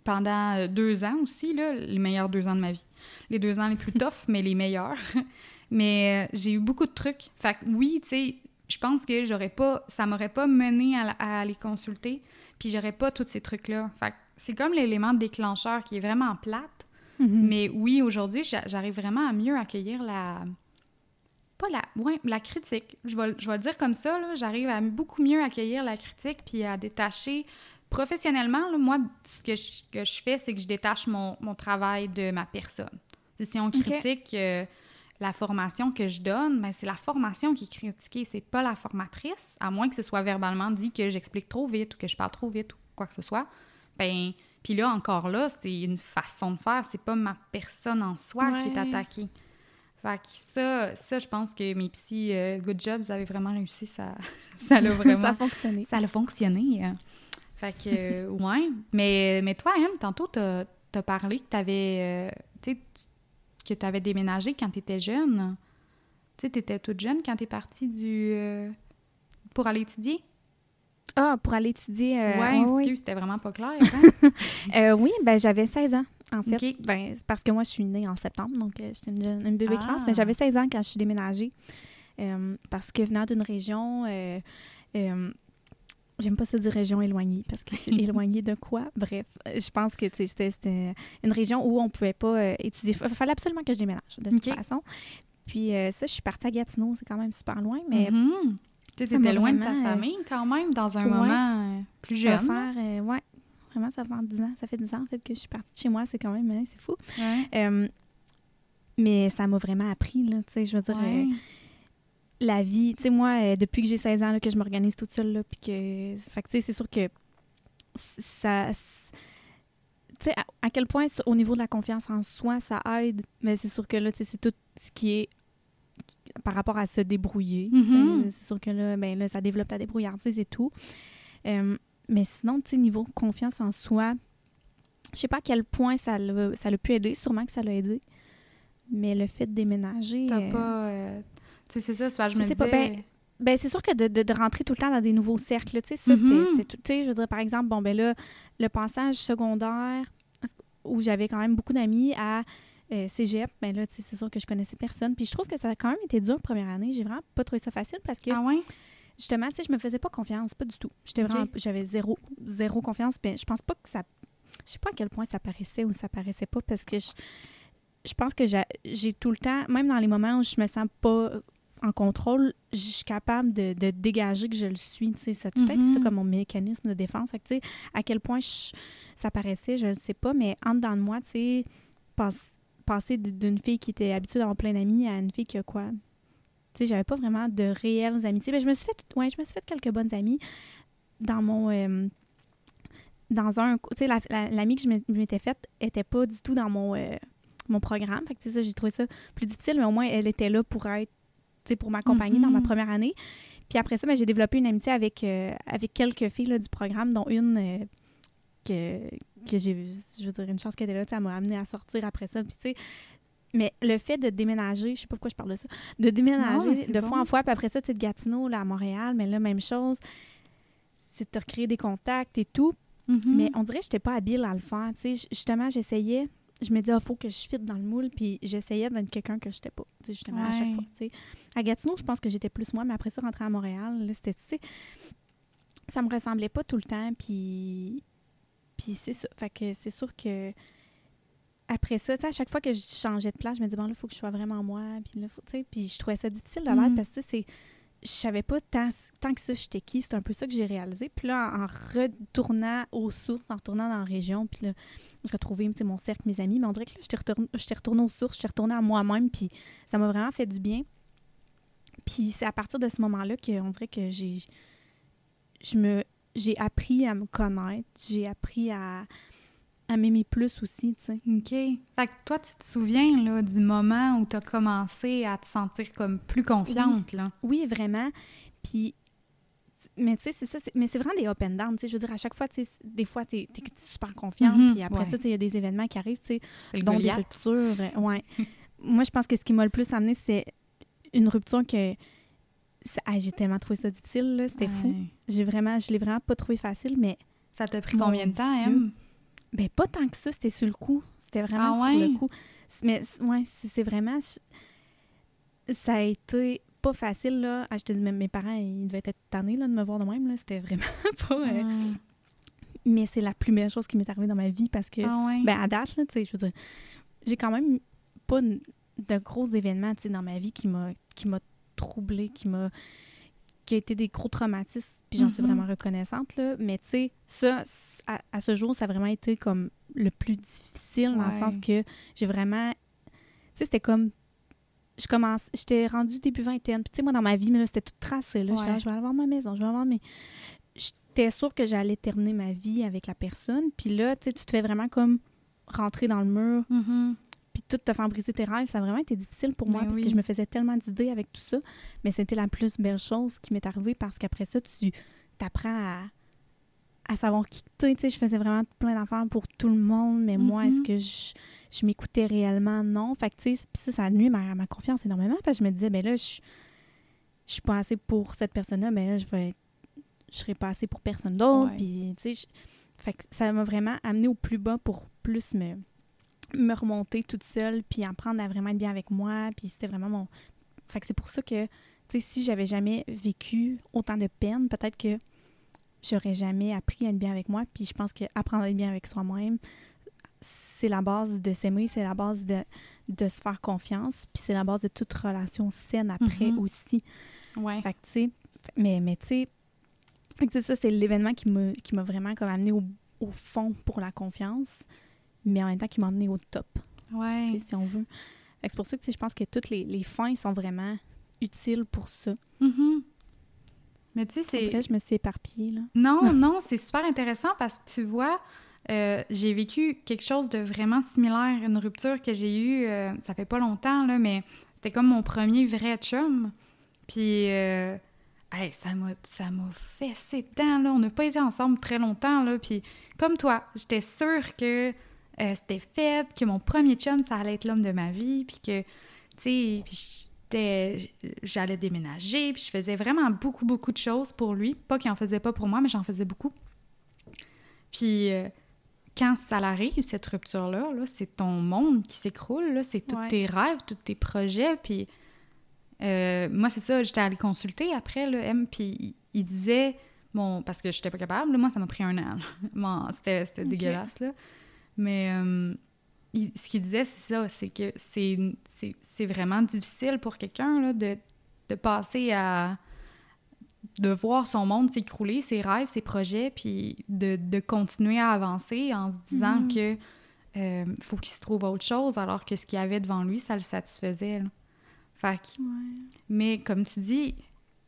pendant euh, deux ans aussi, là, les meilleurs deux ans de ma vie. Les deux ans les plus tough, mais les meilleurs. mais euh, j'ai eu beaucoup de trucs. Fait que oui, tu sais, je pense que j'aurais pas, ça m'aurait pas mené à, aller consulter, puis j'aurais pas tous ces trucs-là. Fait que c'est comme l'élément déclencheur qui est vraiment plate. Mhm. Mais oui, aujourd'hui, j'a- j'arrive vraiment à mieux accueillir la. Pas la. Ouais, la critique. Je vais, je vais le dire comme ça, là. J'arrive à beaucoup mieux accueillir la critique puis à détacher. Professionnellement, là, moi, ce que je, que je fais, c'est que je détache mon, mon travail de ma personne. Si on critique euh, la formation que je donne, ben c'est la formation qui est critiquée, c'est pas la formatrice, à moins que ce soit verbalement dit que j'explique trop vite ou que je parle trop vite ou quoi que ce soit. Ben, puis là, encore là, c'est une façon de faire, c'est pas ma personne en soi qui est attaquée. Fait que ça, ça, je pense que mes petits euh, good jobs avaient vraiment réussi, ça, ça l'a vraiment... ça a fonctionné. Ça a fonctionné. hein. Fait que, euh, ouais. Mais, mais toi, Em, tantôt, t'as as parlé que t'avais, euh, que t'avais déménagé quand t'étais jeune. Tu sais, t'étais toute jeune quand t'es partie du... euh, pour aller étudier? Ah, pour aller étudier. ouais, excuse, c'était vraiment pas clair. hein? Oui, ben j'avais 16 ans, en fait. Ben, parce que moi, je suis née en septembre, donc euh, j'étais une, jeune- une bébé Ah. classe, mais j'avais 16 ans quand je suis déménagée. Euh, parce que venant d'une région, euh, j'aime pas ça dire région éloignée, parce que c'est éloigné de quoi? Bref, je pense que tu sais, c'était- une région où on pouvait pas étudier. Il fallait absolument que je déménage, de toute façon. Puis ça, je suis partie à Gatineau, c'est quand même super loin, mais Mhm. Tu t'étais loin de ta famille quand même, dans un ouais. moment plus jeune. faire... euh, ouais, vraiment, ça fait 10 ans. Ça fait 10 ans, en fait, que je suis partie de chez moi. C'est quand même... hein, c'est fou. Ouais. Euh, mais ça m'a vraiment appris, là, tu sais, je veux dire, Ouais. euh, la vie, tu sais, moi, euh, depuis que j'ai 16 ans, là, que je m'organise toute seule, là, puis que, fait que, tu sais, c'est sûr que ça, tu sais, à, à quel point, au niveau de la confiance en soi, ça aide, mais c'est sûr que là, tu sais, c'est tout ce qui est par rapport à se débrouiller. Mhm. Euh, C'est sûr que là, ben là, ça développe ta débrouillardise et tout. Euh, mais sinon, tu sais, niveau confiance en soi, je sais pas à quel point ça l'a ça l'a pu aider, sûrement que ça l'a aidé. Mais le fait de déménager. T'as euh, pas... euh, Tu sais, c'est ça, que je Je me sais pas, ben, ben, c'est sûr que de, de- de rentrer tout le temps dans des nouveaux cercles, tu sais, ça, Mhm. c'était tout. Tu sais, je dire, par exemple, bon, ben là, le passage secondaire, où j'avais quand même beaucoup d'amis à euh, cégep, ben là, c'est sûr que je connaissais personne. Puis je trouve que ça a quand même été dur première année. J'ai vraiment pas trouvé ça facile parce que, Ah ouais? Justement, tu sais, je me faisais pas confiance, pas du tout. J'étais vraiment, j'avais zéro, zéro confiance. Ben, je pense pas que ça, je sais pas à quel point ça paraissait ou ça paraissait pas parce que je, je pense que j'ai tout le temps, même dans les moments où je me sens pas en contrôle, je suis capable de, de dégager que je le suis. tu sais. Ça a tout été ça Mhm. comme mon mécanisme de défense. Fait que, tu sais, à quel point je- ça paraissait, je ne sais pas, mais en dedans de moi, tu sais, passe- passer d'une fille qui était habituée d'avoir plein d'amis à une fille qui a quoi? Tu sais, j'avais pas vraiment de réelles amitiés. Mais je me suis fait, ouais, je me suis fait quelques bonnes amies dans mon... euh, dans un... Tu sais, la- la- l'amie que je m'é- je m'étais faite était pas du tout dans mon, euh, mon programme. Fait que, tu sais, ça, j'ai trouvé ça plus difficile, mais au moins, elle était là pour être... Tu sais, pour m'accompagner dans ma Mhm. première année. Puis après ça, ben, j'ai développé une amitié avec, euh, avec quelques filles là, du programme, dont une que, que j'ai, je veux dire, une chance qu'elle était là, elle m'a amené à sortir après ça. Puis, tu sais, mais le fait de déménager, je sais pas pourquoi je parle de ça, de déménager de bon. fois en fois, puis après ça, tu sais, de Gatineau là, à Montréal, mais là, même chose, c'est de recréer des contacts et tout. Mhm. Mais on dirait que j'étais pas habile à le faire. Tu sais, justement, j'essayais, je me disais, il faut que je fitte dans le moule, puis j'essayais d'être quelqu'un que je n'étais pas. Tu sais, justement, à chaque fois. tu sais. À Gatineau, je pense que j'étais plus moi, mais après ça, rentrer à Montréal, c'était, tu sais, ça me ressemblait pas tout le temps, puis, puis c'est ça. Fait que c'est sûr que après ça, à chaque fois que je changeais de place, je me disais, bon, là, il faut que je sois vraiment moi, puis là, faut, tu sais, puis je trouvais ça difficile de l'être Mhm. parce que, c'est je savais pas tant, tant que ça j'étais qui. C'est un peu ça que j'ai réalisé. Puis là, en, en retournant aux sources, en retournant dans la région, puis là, retrouver mon cercle, mes amis, mais on dirait que là, j'étais j'étais retournée aux sources, j'étais retournée à moi-même, puis ça m'a vraiment fait du bien. Puis c'est à partir de ce moment-là qu'on dirait que j'ai je me j'ai appris à me connaître, j'ai appris à, à m'aimer plus aussi, tu sais. OK. Fait que toi, tu te souviens là, du moment où tu as commencé à te sentir comme plus confiante, là? Oui, vraiment. Puis, mais tu sais, c'est ça. Mais c'est vraiment des up and down. Tu sais, je veux dire, à chaque fois, tu sais, des fois, t'es es super confiante. Mhm, puis après ouais. ça, tu sais, il y a des événements qui arrivent, tu sais, dont des ruptures. euh, ouais. Moi, je pense que ce qui m'a le plus amené, c'est une rupture que. ah, j'ai tellement trouvé ça difficile, là. C'était fou. J'ai vraiment, je l'ai vraiment pas trouvé facile, mais Ça t'a pris combien de temps, Dieu. Em? Ben pas tant que ça, c'était sur le coup. C'était vraiment Ah sur ouais? le coup. Mais ouais, c'est vraiment. Ça a été pas facile, là. Ah, je te dis, même mes parents, ils devaient être tannés là, de me voir de même. là. C'était vraiment pas. euh, Mm. Mais c'est la plus belle chose qui m'est arrivée dans ma vie parce que, Ah ouais? ben, à date, là, tu sais, je veux dire, j'ai quand même pas de gros événements, tu sais, dans ma vie qui m'a qui m'a troublée, qui m'a qui a été des gros traumatismes, puis j'en suis Mhm. vraiment reconnaissante, là. Mais tu sais, ça, à, à ce jour, ça a vraiment été comme le plus difficile, dans le sens que j'ai vraiment... Tu sais, c'était comme... Je commence, j'étais rendue début vingtaine, puis tu sais, moi, dans ma vie, mais là, c'était tout tracé, là. Ouais. là, je vais aller avoir ma maison, je vais avoir mes... J'étais sûre que j'allais terminer ma vie avec la personne, puis là, tu sais, tu te fais vraiment comme rentrer dans le mur, Mhm. Puis tout te faire briser tes rêves. Ça a vraiment été difficile pour moi Ben parce que je me faisais tellement d'idées avec tout ça. Mais c'était la plus belle chose qui m'est arrivée parce qu'après ça, tu t'apprends à, à savoir qui. Tu sais, je faisais vraiment plein d'affaires pour tout le monde, mais moi, est-ce Mhm. que je, je m'écoutais réellement? Non. Fait que, tu sais, ça, ça a nuit ma, ma confiance énormément parce que je me disais, ben là, je, je suis pas assez pour cette personne-là, mais là, je vais je serai pas assez pour personne d'autre. Puis, tu sais, fait que ça m'a vraiment amené au plus bas pour plus me, me remonter toute seule, puis apprendre à vraiment être bien avec moi. Puis c'était vraiment mon. Fait que c'est pour ça que, tu sais, si j'avais jamais vécu autant de peine, peut-être que j'aurais jamais appris à être bien avec moi. Puis je pense que apprendre à être bien avec soi-même, c'est la base de s'aimer, c'est la base de, de se faire confiance, puis c'est la base de toute relation saine après Mhm. aussi. Ouais. Fait que, tu sais, mais, mais tu sais, ça, c'est l'événement qui m'a qui m'a vraiment comme amené au, au fond pour la confiance, mais en même temps qui m'a amené au top, Ouais. si on veut. C'est pour ça que je pense que toutes les, les fins sont vraiment utiles pour ça. Mhm. Mais tu sais, c'est. je me suis éparpillée, là. Non, non, c'est super intéressant parce que tu vois, euh, j'ai vécu quelque chose de vraiment similaire, une rupture que j'ai eue, euh, ça fait pas longtemps, là, mais c'était comme mon premier vrai chum. Puis, euh, hey, ça m'a ça m'a fessé dedans, là. On n'a pas été ensemble très longtemps, là. Puis, comme toi, j'étais sûre que euh, c'était fait, que mon premier chum, ça allait être l'homme de ma vie, puis que, tu sais, j'allais déménager, puis je faisais vraiment beaucoup, beaucoup de choses pour lui. Pas qu'il en faisait pas pour moi, mais j'en faisais beaucoup. Puis euh, quand ça arrive, cette rupture-là, là, c'est ton monde qui s'écroule, c'est tous Ouais. tes rêves, tous tes projets, puis euh, moi, c'est ça, j'étais allée consulter après, là, M, puis il, il disait, bon, parce que j'étais pas capable, là, moi, ça m'a pris un an. Bon, c'était dégueulasse, là. Mais euh, il- ce qu'il disait, c'est ça, c'est que c'est vraiment difficile pour quelqu'un, de de passer à de voir son monde s'écrouler, ses rêves, ses projets, puis de, de, continuer à avancer en se disant Mhm. que euh, faut qu'il se trouve autre chose, alors que ce qu'il y avait devant lui, ça le satisfaisait. là. Fait que- mais comme tu dis,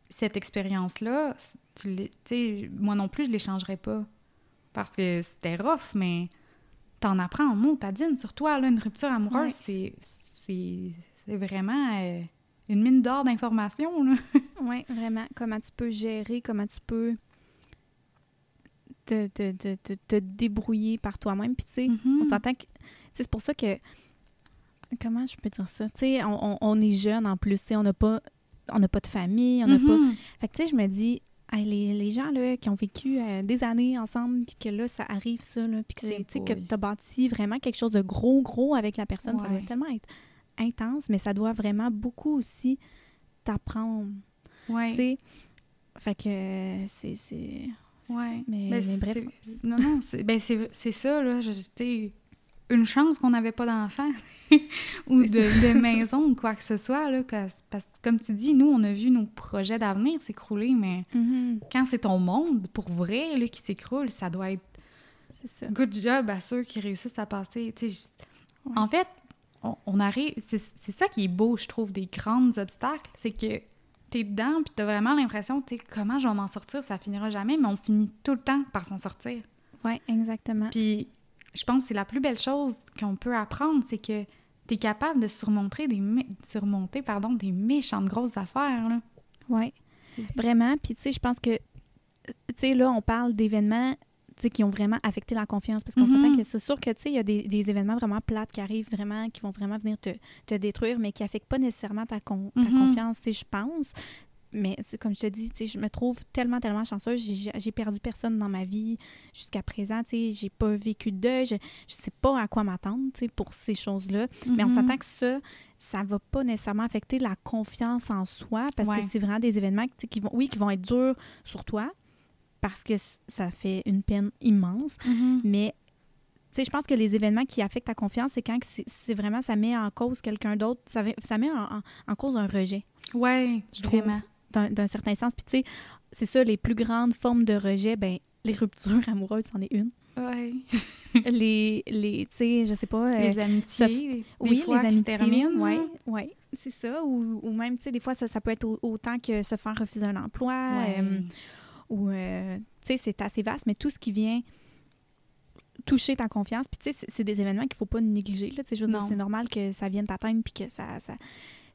cette expérience-là, tu l'es- tu sais, moi non plus, je l'échangerais pas. Parce que c'était rough, mais t'en apprends en mots, Tadine, sur toi, là, une rupture amoureuse, Ouais. c'est- c'est c'est vraiment euh, une mine d'or d'informations, là. Oui, vraiment. Comment tu peux gérer, comment tu peux te, te, te, te- te débrouiller par toi-même. Puis, tu sais, Mhm. on s'entend que. C'est pour ça que. Comment je peux dire ça? Tu sais, on, on- on est jeune en plus, tu sais, on n'a pas, on n'a pas de famille, on n'a pas. Mhm. Fait que, tu sais, je me dis, hey, les, les gens là, qui ont vécu euh, des années ensemble, puis que là, ça arrive, ça, puis que, c'est, Eh tu sais, que tu as bâti vraiment quelque chose de gros, gros avec la personne, ça doit tellement être intense, mais ça doit vraiment beaucoup aussi t'apprendre. Ouais. Tu sais, fait que euh, c'est. c'est c'est Ouais. Mais, Ben, mais bref. c'est- Non, non, c'est ben, c'est c'est ça, là. je- une chance qu'on n'avait pas d'enfants ou de, de maison ou quoi que ce soit, là. parce que, comme tu dis, nous, on a vu nos projets d'avenir s'écrouler, mais Mhm, quand c'est ton monde, pour vrai, là, qui s'écroule, ça doit être c'est ça. good job à ceux qui réussissent à passer. Ouais. En fait, on, on arrive. C'est c'est ça qui est beau, je trouve, des grands obstacles. C'est que t'es dedans, puis t'as vraiment l'impression, tu comment je vais m'en sortir, ça finira jamais, mais on finit tout le temps par s'en sortir. Oui, exactement. Puis je pense que c'est la plus belle chose qu'on peut apprendre, c'est que t'es capable de surmonter des, surmonter, pardon, des méchantes grosses affaires. Là. Oui, vraiment. Puis, tu sais, je pense que, tu sais, là, on parle d'événements tu sais, qui ont vraiment affecté la confiance. Parce qu'on s'entend que c'est sûr que, tu sais, il y a des, des événements vraiment plates qui arrivent vraiment, qui vont vraiment venir te, te détruire, mais qui n'affectent pas nécessairement ta, con- ta Mhm. confiance, tu sais, je pense. Mais comme je te dis, je me trouve tellement, tellement chanceuse. J'ai perdu personne dans ma vie jusqu'à présent. J'ai pas vécu de deuil. Je, je sais pas à quoi m'attendre, pour ces choses-là. Mais on Mhm. s'entend que ça, ça va pas nécessairement affecter la confiance en soi parce Ouais. que c'est vraiment des événements qui vont, oui, qui vont être durs sur toi parce que ça fait une peine immense. Mhm. Mais tu sais, je pense que les événements qui affectent ta confiance, c'est quand c'est vraiment ça met en cause quelqu'un d'autre, ça, ça met en, en- en cause un rejet Ouais, je trouve. vraiment. D'un certain sens. Puis tu sais, c'est ça, les plus grandes formes de rejet, ben les ruptures amoureuses, c'en est une. Ouais. les, les tu sais, je sais pas... euh, les amitiés, des oui, fois, les amitiés, terminent. oui, là. oui, c'est ça. Ou, ou même, tu sais, des fois, ça, ça peut être au- autant que se faire refuser un emploi. Ouais. euh, ou, euh, tu sais, c'est assez vaste, mais tout ce qui vient toucher ta confiance, puis tu sais, c'est- des événements qu'il faut pas négliger, là, tu sais, je veux dire, c'est normal que ça vienne t'atteindre, puis que ça... ça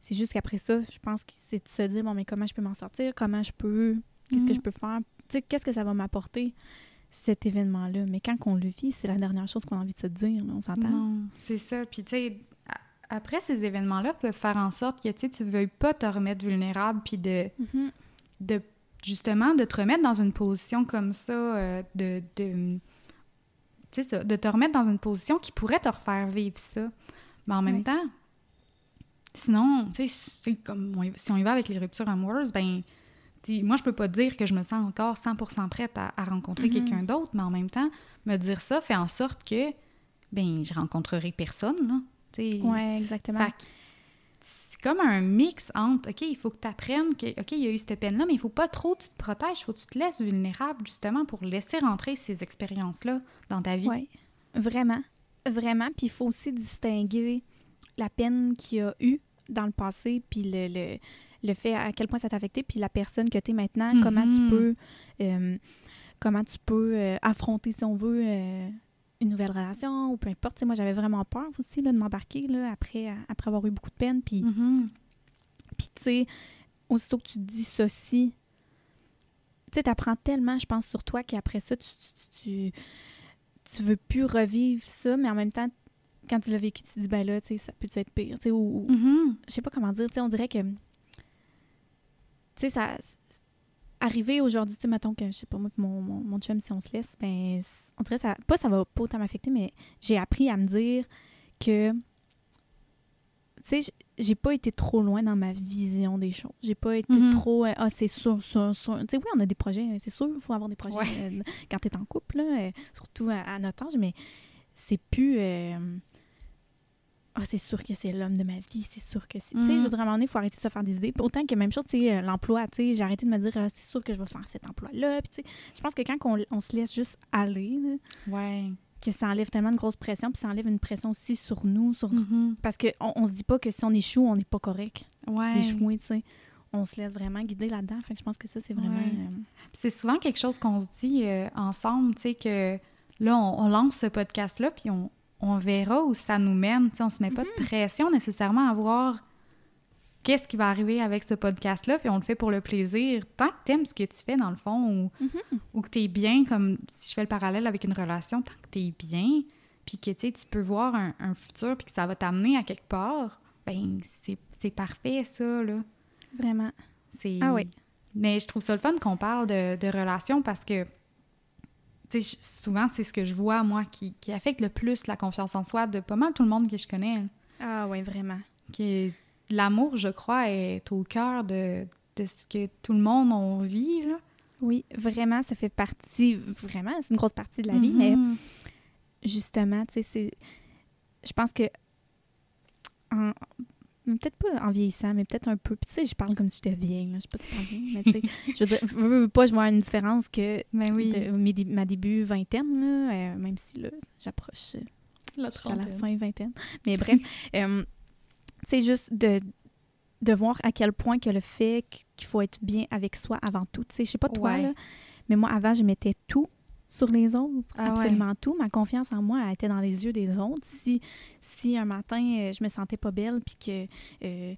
c'est juste qu'après ça, je pense que c'est de se dire, bon, mais comment je peux m'en sortir, comment je peux, qu'est-ce que Mhm. je peux faire, tu sais, qu'est-ce que ça va m'apporter, cet événement-là? Mais quand on le vit, c'est la dernière chose qu'on a envie de se dire, là, on s'entend? C'est ça. Puis, tu sais, après, ces événements-là peuvent faire en sorte que, tu tu veuilles pas te remettre vulnérable, puis de, Mhm. de justement, de te remettre dans une position comme ça, euh, de... de ça, te remettre dans une position qui pourrait te refaire vivre ça. Mais en même temps, sinon, tu sais, c'est comme, on y- si on y va avec les ruptures amoureuses, ben, moi, je peux pas dire que je me sens encore 100% prête à, à rencontrer Mhm. quelqu'un d'autre, mais en même temps, me dire ça fait en sorte que, ben, je rencontrerai personne, là. Tu sais, Ouais, exactement. c'est comme un mix entre, OK, il faut que tu apprennes que, OK, il y a eu cette peine-là, mais il faut pas trop que tu te protèges, il faut que tu te laisses vulnérable, justement, pour laisser rentrer ces expériences-là dans ta vie. Oui, vraiment. Vraiment. Puis il faut aussi distinguer la peine qu'il y a eu dans le passé, puis le, le, le fait à quel point ça t'a affecté, puis la personne que tu es maintenant, comment tu Mhm. peux, euh, comment tu peux euh, affronter, si on veut, euh, une nouvelle relation, ou peu importe. Moi, j'avais vraiment peur aussi là, de m'embarquer après, après avoir eu beaucoup de peine. Puis, Mhm. puis tu sais, aussitôt que tu te dissocies, tu sais, t'apprends tellement, je pense, sur toi qu'après ça, tu, tu, tu, tu veux plus revivre ça, mais en même temps, quand tu l'as vécu, tu te dis, ben là, tu sais, ça peut-tu être pire, tu sais, ou, Mhm. je sais pas comment dire, tu sais, on dirait que, tu sais, ça, arriver aujourd'hui, tu sais, mettons que, je sais pas, moi, mon, mon, mon chum, si on se laisse, ben, on dirait, ça, pas ça va pas autant m'affecter, mais j'ai appris à me dire que, tu sais, j'ai pas été trop loin dans ma vision des choses. J'ai pas été Mhm. trop, euh, ah, c'est sûr, sûr, sûr. Tu sais, oui, on a des projets, euh, c'est sûr, il faut avoir des projets Ouais. euh, quand t'es en couple, là, euh, surtout à, à notre âge, mais c'est plus. Ah, c'est sûr que c'est l'homme de ma vie, c'est sûr que c'est. Tu sais, je veux dire, à un moment donné, il faut arrêter de se faire des idées. Autant que même chose, tu sais, euh, l'emploi, tu sais, j'ai arrêté de me dire, Ah, c'est sûr que je vais faire cet emploi-là. Puis, tu sais, je pense que quand on, on se laisse juste aller, là, Ouais. que ça enlève tellement de grosse pression, puis ça enlève une pression aussi sur nous, sur. Mhm. Parce qu'on on se dit pas que si on échoue, on n'est pas correct Ouais. d'échouer, tu sais. On se laisse vraiment guider là-dedans. Fait que je pense que ça, c'est vraiment. Ouais. euh, Puis C'est souvent quelque chose qu'on se dit euh, ensemble, tu sais, que là, on, on lance ce podcast-là, puis on, on verra où ça nous mène. Sais, on se met pas de pression nécessairement à voir qu'est-ce qui va arriver avec ce podcast-là, puis on le fait pour le plaisir. Tant que t'aimes ce que tu fais, dans le fond, ou, Mhm. ou que t'es bien, comme si je fais le parallèle avec une relation, tant que t'es bien, puis que, tu peux voir un, un futur, puis que ça va t'amener à quelque part, ben c'est c'est parfait, ça, là. Vraiment. Ah oui. Mais je trouve ça le fun qu'on parle de, de relations parce que, souvent, c'est ce que je vois, moi, qui, qui affecte le plus la confiance en soi de pas mal tout le monde que je connais. Ah, ouais, vraiment. Qui L'amour, je crois, est au cœur de, de ce que tout le monde on vit, là. Oui, vraiment, ça fait partie. Vraiment, c'est une grosse partie de la vie, mais Mhm. justement, tu sais, c'est. Je pense que. En... Peut-être pas en vieillissant, mais peut-être un peu. Puis, tu sais, je parle comme si j'étais vieille, là. Je sais pas super vieille, mais tu sais, je veux dire, veux, veux pas, je vois une différence que Ben oui, de mes dé- ma début vingtaine, là, euh, même si, là, j'approche. euh, à la fin vingtaine. Mais bref, euh, tu sais, juste de, de voir à quel point que le fait qu'il faut être bien avec soi avant tout. Tu sais, je sais pas toi, Ouais. là, mais moi, avant, je mettais tout sur les autres, Ah ouais. absolument tout. Ma confiance en moi, elle était dans les yeux des autres. Si, si un matin, euh, je me sentais pas belle, puis que euh,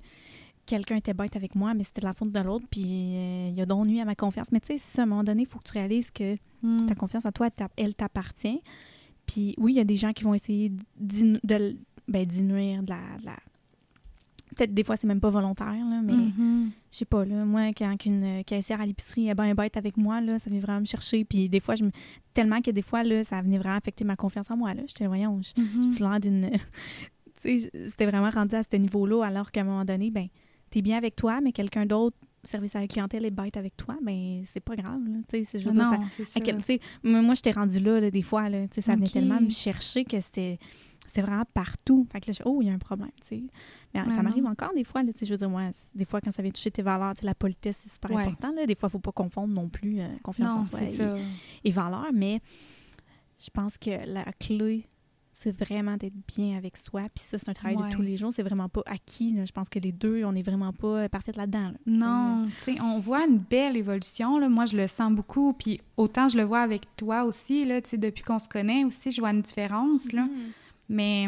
quelqu'un était bête avec moi, mais c'était de la faute de l'autre, puis euh, il a donc nuit à ma confiance. Mais tu sais, c'est ça, à un moment donné, il faut que tu réalises que Mhm. ta confiance en toi, elle t'a- elle t'appartient. Puis oui, il y a des gens qui vont essayer de, ben, d'inuire de la, de la- Peut-être des fois, c'est même pas volontaire, là, mais Mhm. je sais pas, là, moi, quand une caissière à l'épicerie est bien bête avec moi, là, ça vient vraiment me chercher. Puis des fois, je me... tellement que des fois, là, ça venait vraiment affecter ma confiance en moi. Là. J'étais, voyons, je, Mhm. je suis l'air d'une... c'était vraiment rendu à ce niveau-là, alors qu'à un moment donné, ben, t'es bien avec toi, mais quelqu'un d'autre, service à la clientèle, est bête avec toi, ben, c'est pas grave, là. Je veux dire, ça- Non, à quel- moi, j'étais rendue là, là, des fois, là, ça venait tellement me chercher que c'était c'était vraiment partout. Fait que là, je oh, il y a un problème, tu sais. Mais Ouais, ça m'arrive encore des fois, là, tu sais, je veux dire, moi, des fois, quand ça vient toucher tes valeurs, tu sais, la politesse, c'est super Ouais. important, là. Des fois, il faut pas confondre non plus euh, confiance en soi et, ça. et valeurs, mais je pense que la clé, c'est vraiment d'être bien avec soi. Puis ça, c'est un travail Ouais. de tous les jours. C'est vraiment pas acquis. là. Je pense que les deux, on n'est vraiment pas parfaites là-dedans. là. Non, tu sais, on voit une belle évolution. Là. Moi, je le sens beaucoup. Puis autant je le vois avec toi aussi, là, depuis qu'on se connaît aussi, je vois une différence. Là. Mhm. Mais,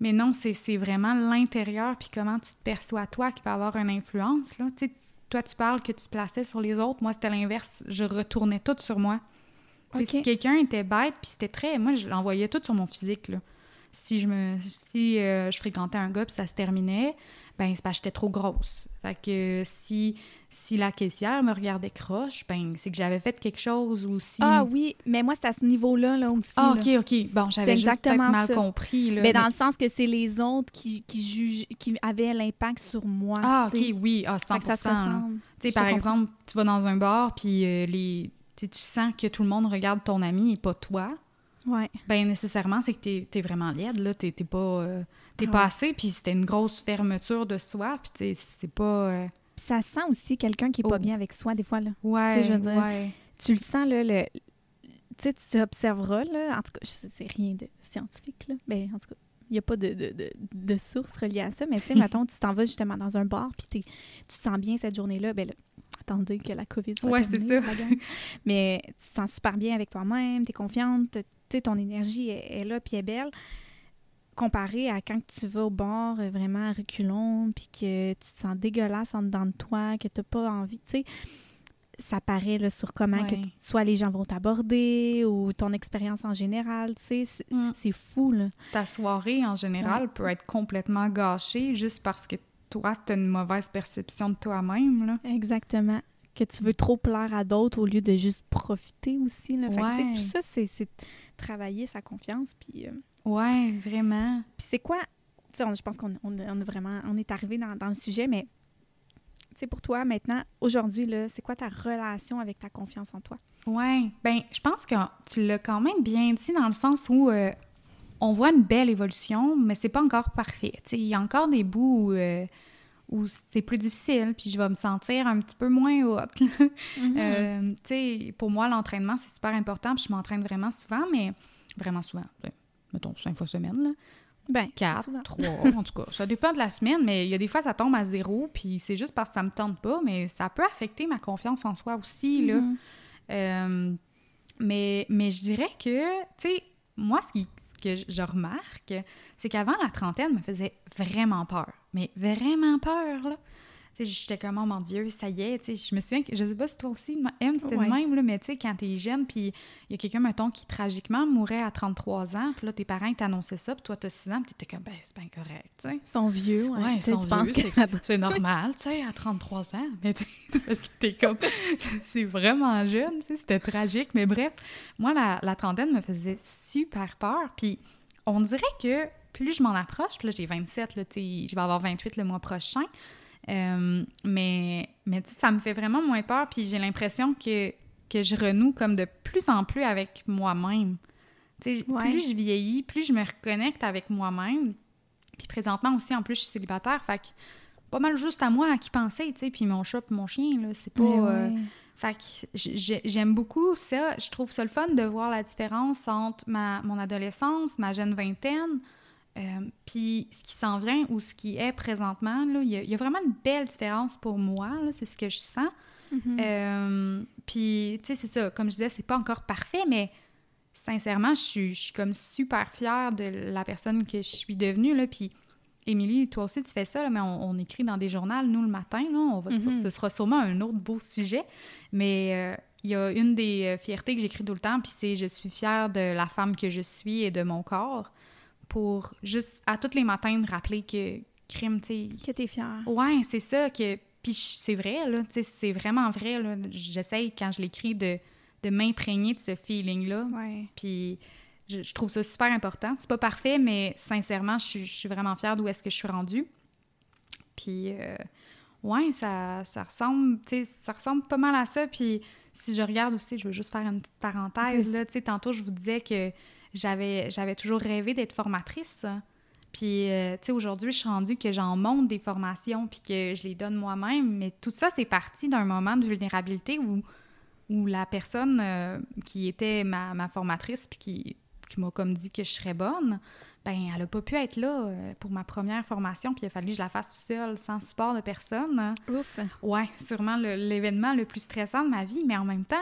mais non, c'est vraiment l'intérieur puis comment tu te perçois toi qui va avoir une influence. Là. Tu sais, toi, tu parles que tu te plaçais sur les autres. Moi, c'était l'inverse. Je retournais tout sur moi. Si quelqu'un était bête, puis c'était très... Moi, je l'envoyais tout sur mon physique, là. Si je me... Si euh, je fréquentais un gars, puis ça se terminait, ben c'est parce que j'étais trop grosse. Fait que si, si la caissière me regardait croche, ben c'est que j'avais fait quelque chose ou si... Ah oui, mais moi, c'est à ce niveau-là, là, aussi. Ah, là. OK, OK. Bon, j'avais juste mal ça. compris, là. Mais dans mais- le sens que c'est les autres qui, qui jugent, qui avaient l'impact sur moi. Ah, tu sais. OK, oui. Ah, 100 Fait que ça ressemble. Tu sais, par comprends. exemple, tu vas dans un bar, puis euh, les... tu sens que tout le monde regarde ton ami et pas toi. Ouais. Ben nécessairement, c'est que t'es es vraiment laide, là. T'es t'es pas, euh, t'es Ah pas ouais. assez, puis c'était une grosse fermeture de soi, puis c'est pas... euh, Puis ça sent aussi quelqu'un qui est Oh. pas bien avec soi, des fois, là. Ouais, Tu je veux dire, ouais. Tu le sens, là, le... Tu sais, tu observeras, là, en tout cas, je sais, c'est rien de scientifique, là. Ben, en tout cas, il n'y a pas de, de, de, de source reliée à ça, mais tu sais, mettons, tu t'en vas justement dans un bar, puis tu te sens bien cette journée-là, ben là, attendez que la COVID soit Ouais, c'est ça. mais tu te sens super bien avec toi-même, t'es confiante, tu sais, ton énergie est, est là, puis est belle, comparé à quand tu vas au bar euh, vraiment à reculons, puis que tu te sens dégueulasse en dedans de toi, que t'as pas envie, tu sais, ça paraît là, sur comment que soit les gens vont t'aborder ou ton expérience en général, tu sais, c'est- Mm. c'est fou, là. Ta soirée, en général, peut être complètement gâchée juste parce que toi, t'as une mauvaise perception de toi-même, là. Exactement. Que tu veux trop plaire à d'autres au lieu de juste profiter aussi. Là. Fait que, tout ça, c'est- c'est travailler sa confiance. Puis, euh, Ouais, vraiment. puis c'est quoi? on- je pense qu'on on, vraiment, on est arrivé dans, dans le sujet, mais sais, pour toi, maintenant, aujourd'hui, c'est quoi ta relation avec ta confiance en toi? Ouais. Ben, je pense que tu l'as quand même bien dit dans le sens où euh, on voit une belle évolution, mais c'est pas encore parfait. Il y a encore des bouts où, euh, où c'est plus difficile, puis je vais me sentir un petit peu moins haute. Mhm. Euh, pour moi, l'entraînement, c'est super important, puis je m'entraîne vraiment souvent, mais vraiment souvent. Mettons, cinq fois semaine, là. Ben, Quatre, souvent. trois, en tout cas. Ça dépend de la semaine, mais il y a des fois, ça tombe à zéro, puis c'est juste parce que ça me tente pas, mais ça peut affecter ma confiance en soi aussi, là. Mhm. Euh, mais, mais je dirais que, tu sais, moi, ce, qui, que je- je remarque, c'est qu'avant, la trentaine me faisait vraiment peur. Mais vraiment peur, là. J'étais comme, oh mon Dieu, ça y est, je me souviens que, je sais pas si toi aussi, M, c'était Ouais. le même, là, mais tu sais, quand t'es jeune, puis il y a quelqu'un, mettons, qui tragiquement mourait à 33 ans, puis là, tes parents, t'annonçaient ça, puis toi, t'as 6 ans, puis t'étais comme, ben, c'est bien correct. Ils sont vieux, ouais. Sont vieux, que- C'est normal, tu sais, à 33 ans. Mais tu sais, parce que t'es comme. C'est vraiment jeune, tu sais, c'était tragique. Mais bref, moi, la, la trentaine me faisait super peur. Puis on dirait que plus je m'en approche, puis là, j'ai 27, là, je vais avoir 28 le mois prochain. Euh, mais mais tu sais, ça me fait vraiment moins peur. Puis j'ai l'impression que, que je renoue comme de plus en plus avec moi-même. Ouais. plus je vieillis, plus je me reconnecte avec moi-même. Puis présentement aussi, en plus, je suis célibataire, fait que pas mal juste à moi à qui penser, tu sais. Puis mon chat, puis mon chien, là, c'est pas... Euh, ouais. Fait que j'aime beaucoup ça. Je trouve ça le fun de voir la différence entre ma, mon adolescence, ma jeune vingtaine, euh, puis ce qui s'en vient ou ce qui est présentement. là. Il y, a- il y a vraiment une belle différence pour moi, c'est ce que je sens. Mhm. Euh, puis, tu sais, c'est ça. Comme je disais, c'est pas encore parfait, mais sincèrement, je suis, je suis comme super fière de la personne que je suis devenue, là. Puis, Émilie, toi aussi, tu fais ça, là, mais on, on écrit dans des journaux, nous, le matin, là. On va, Mhm. Ce sera sûrement un autre beau sujet, mais euh, il y a une des euh, fiertés que j'écris tout le temps, puis c'est « Je suis fière de la femme que je suis et de mon corps », pour juste, à tous les matins, me rappeler que crime, tu sais, Que t'es fière. Ouais, c'est ça que puis c'est vrai là, tu sais, c'est vraiment vrai. J'essaye quand je l'écris de, de m'imprégner de ce feeling là. Ouais. Puis je, je trouve ça super important. C'est pas parfait, mais sincèrement, je suis, je suis vraiment fière d'où est-ce que je suis rendue. Puis euh, ouais, ça, ça ressemble, ça ressemble pas mal à ça. Puis si je regarde aussi, je veux juste faire une petite parenthèse là. Tu sais, tantôt je vous disais que j'avais j'avais toujours rêvé d'être formatrice. Puis, euh, tu sais, aujourd'hui, je suis rendue que j'en monte des formations puis que je les donne moi-même. Mais tout ça, c'est parti d'un moment de vulnérabilité où, où la personne euh, qui était ma, ma formatrice puis qui, qui m'a comme dit que je serais bonne, ben elle a pas pu être là euh, pour ma première formation puis il a fallu que je la fasse toute seule, sans support de personne. Ouf. Ouais, sûrement l'événement le plus stressant de ma vie, mais en même temps,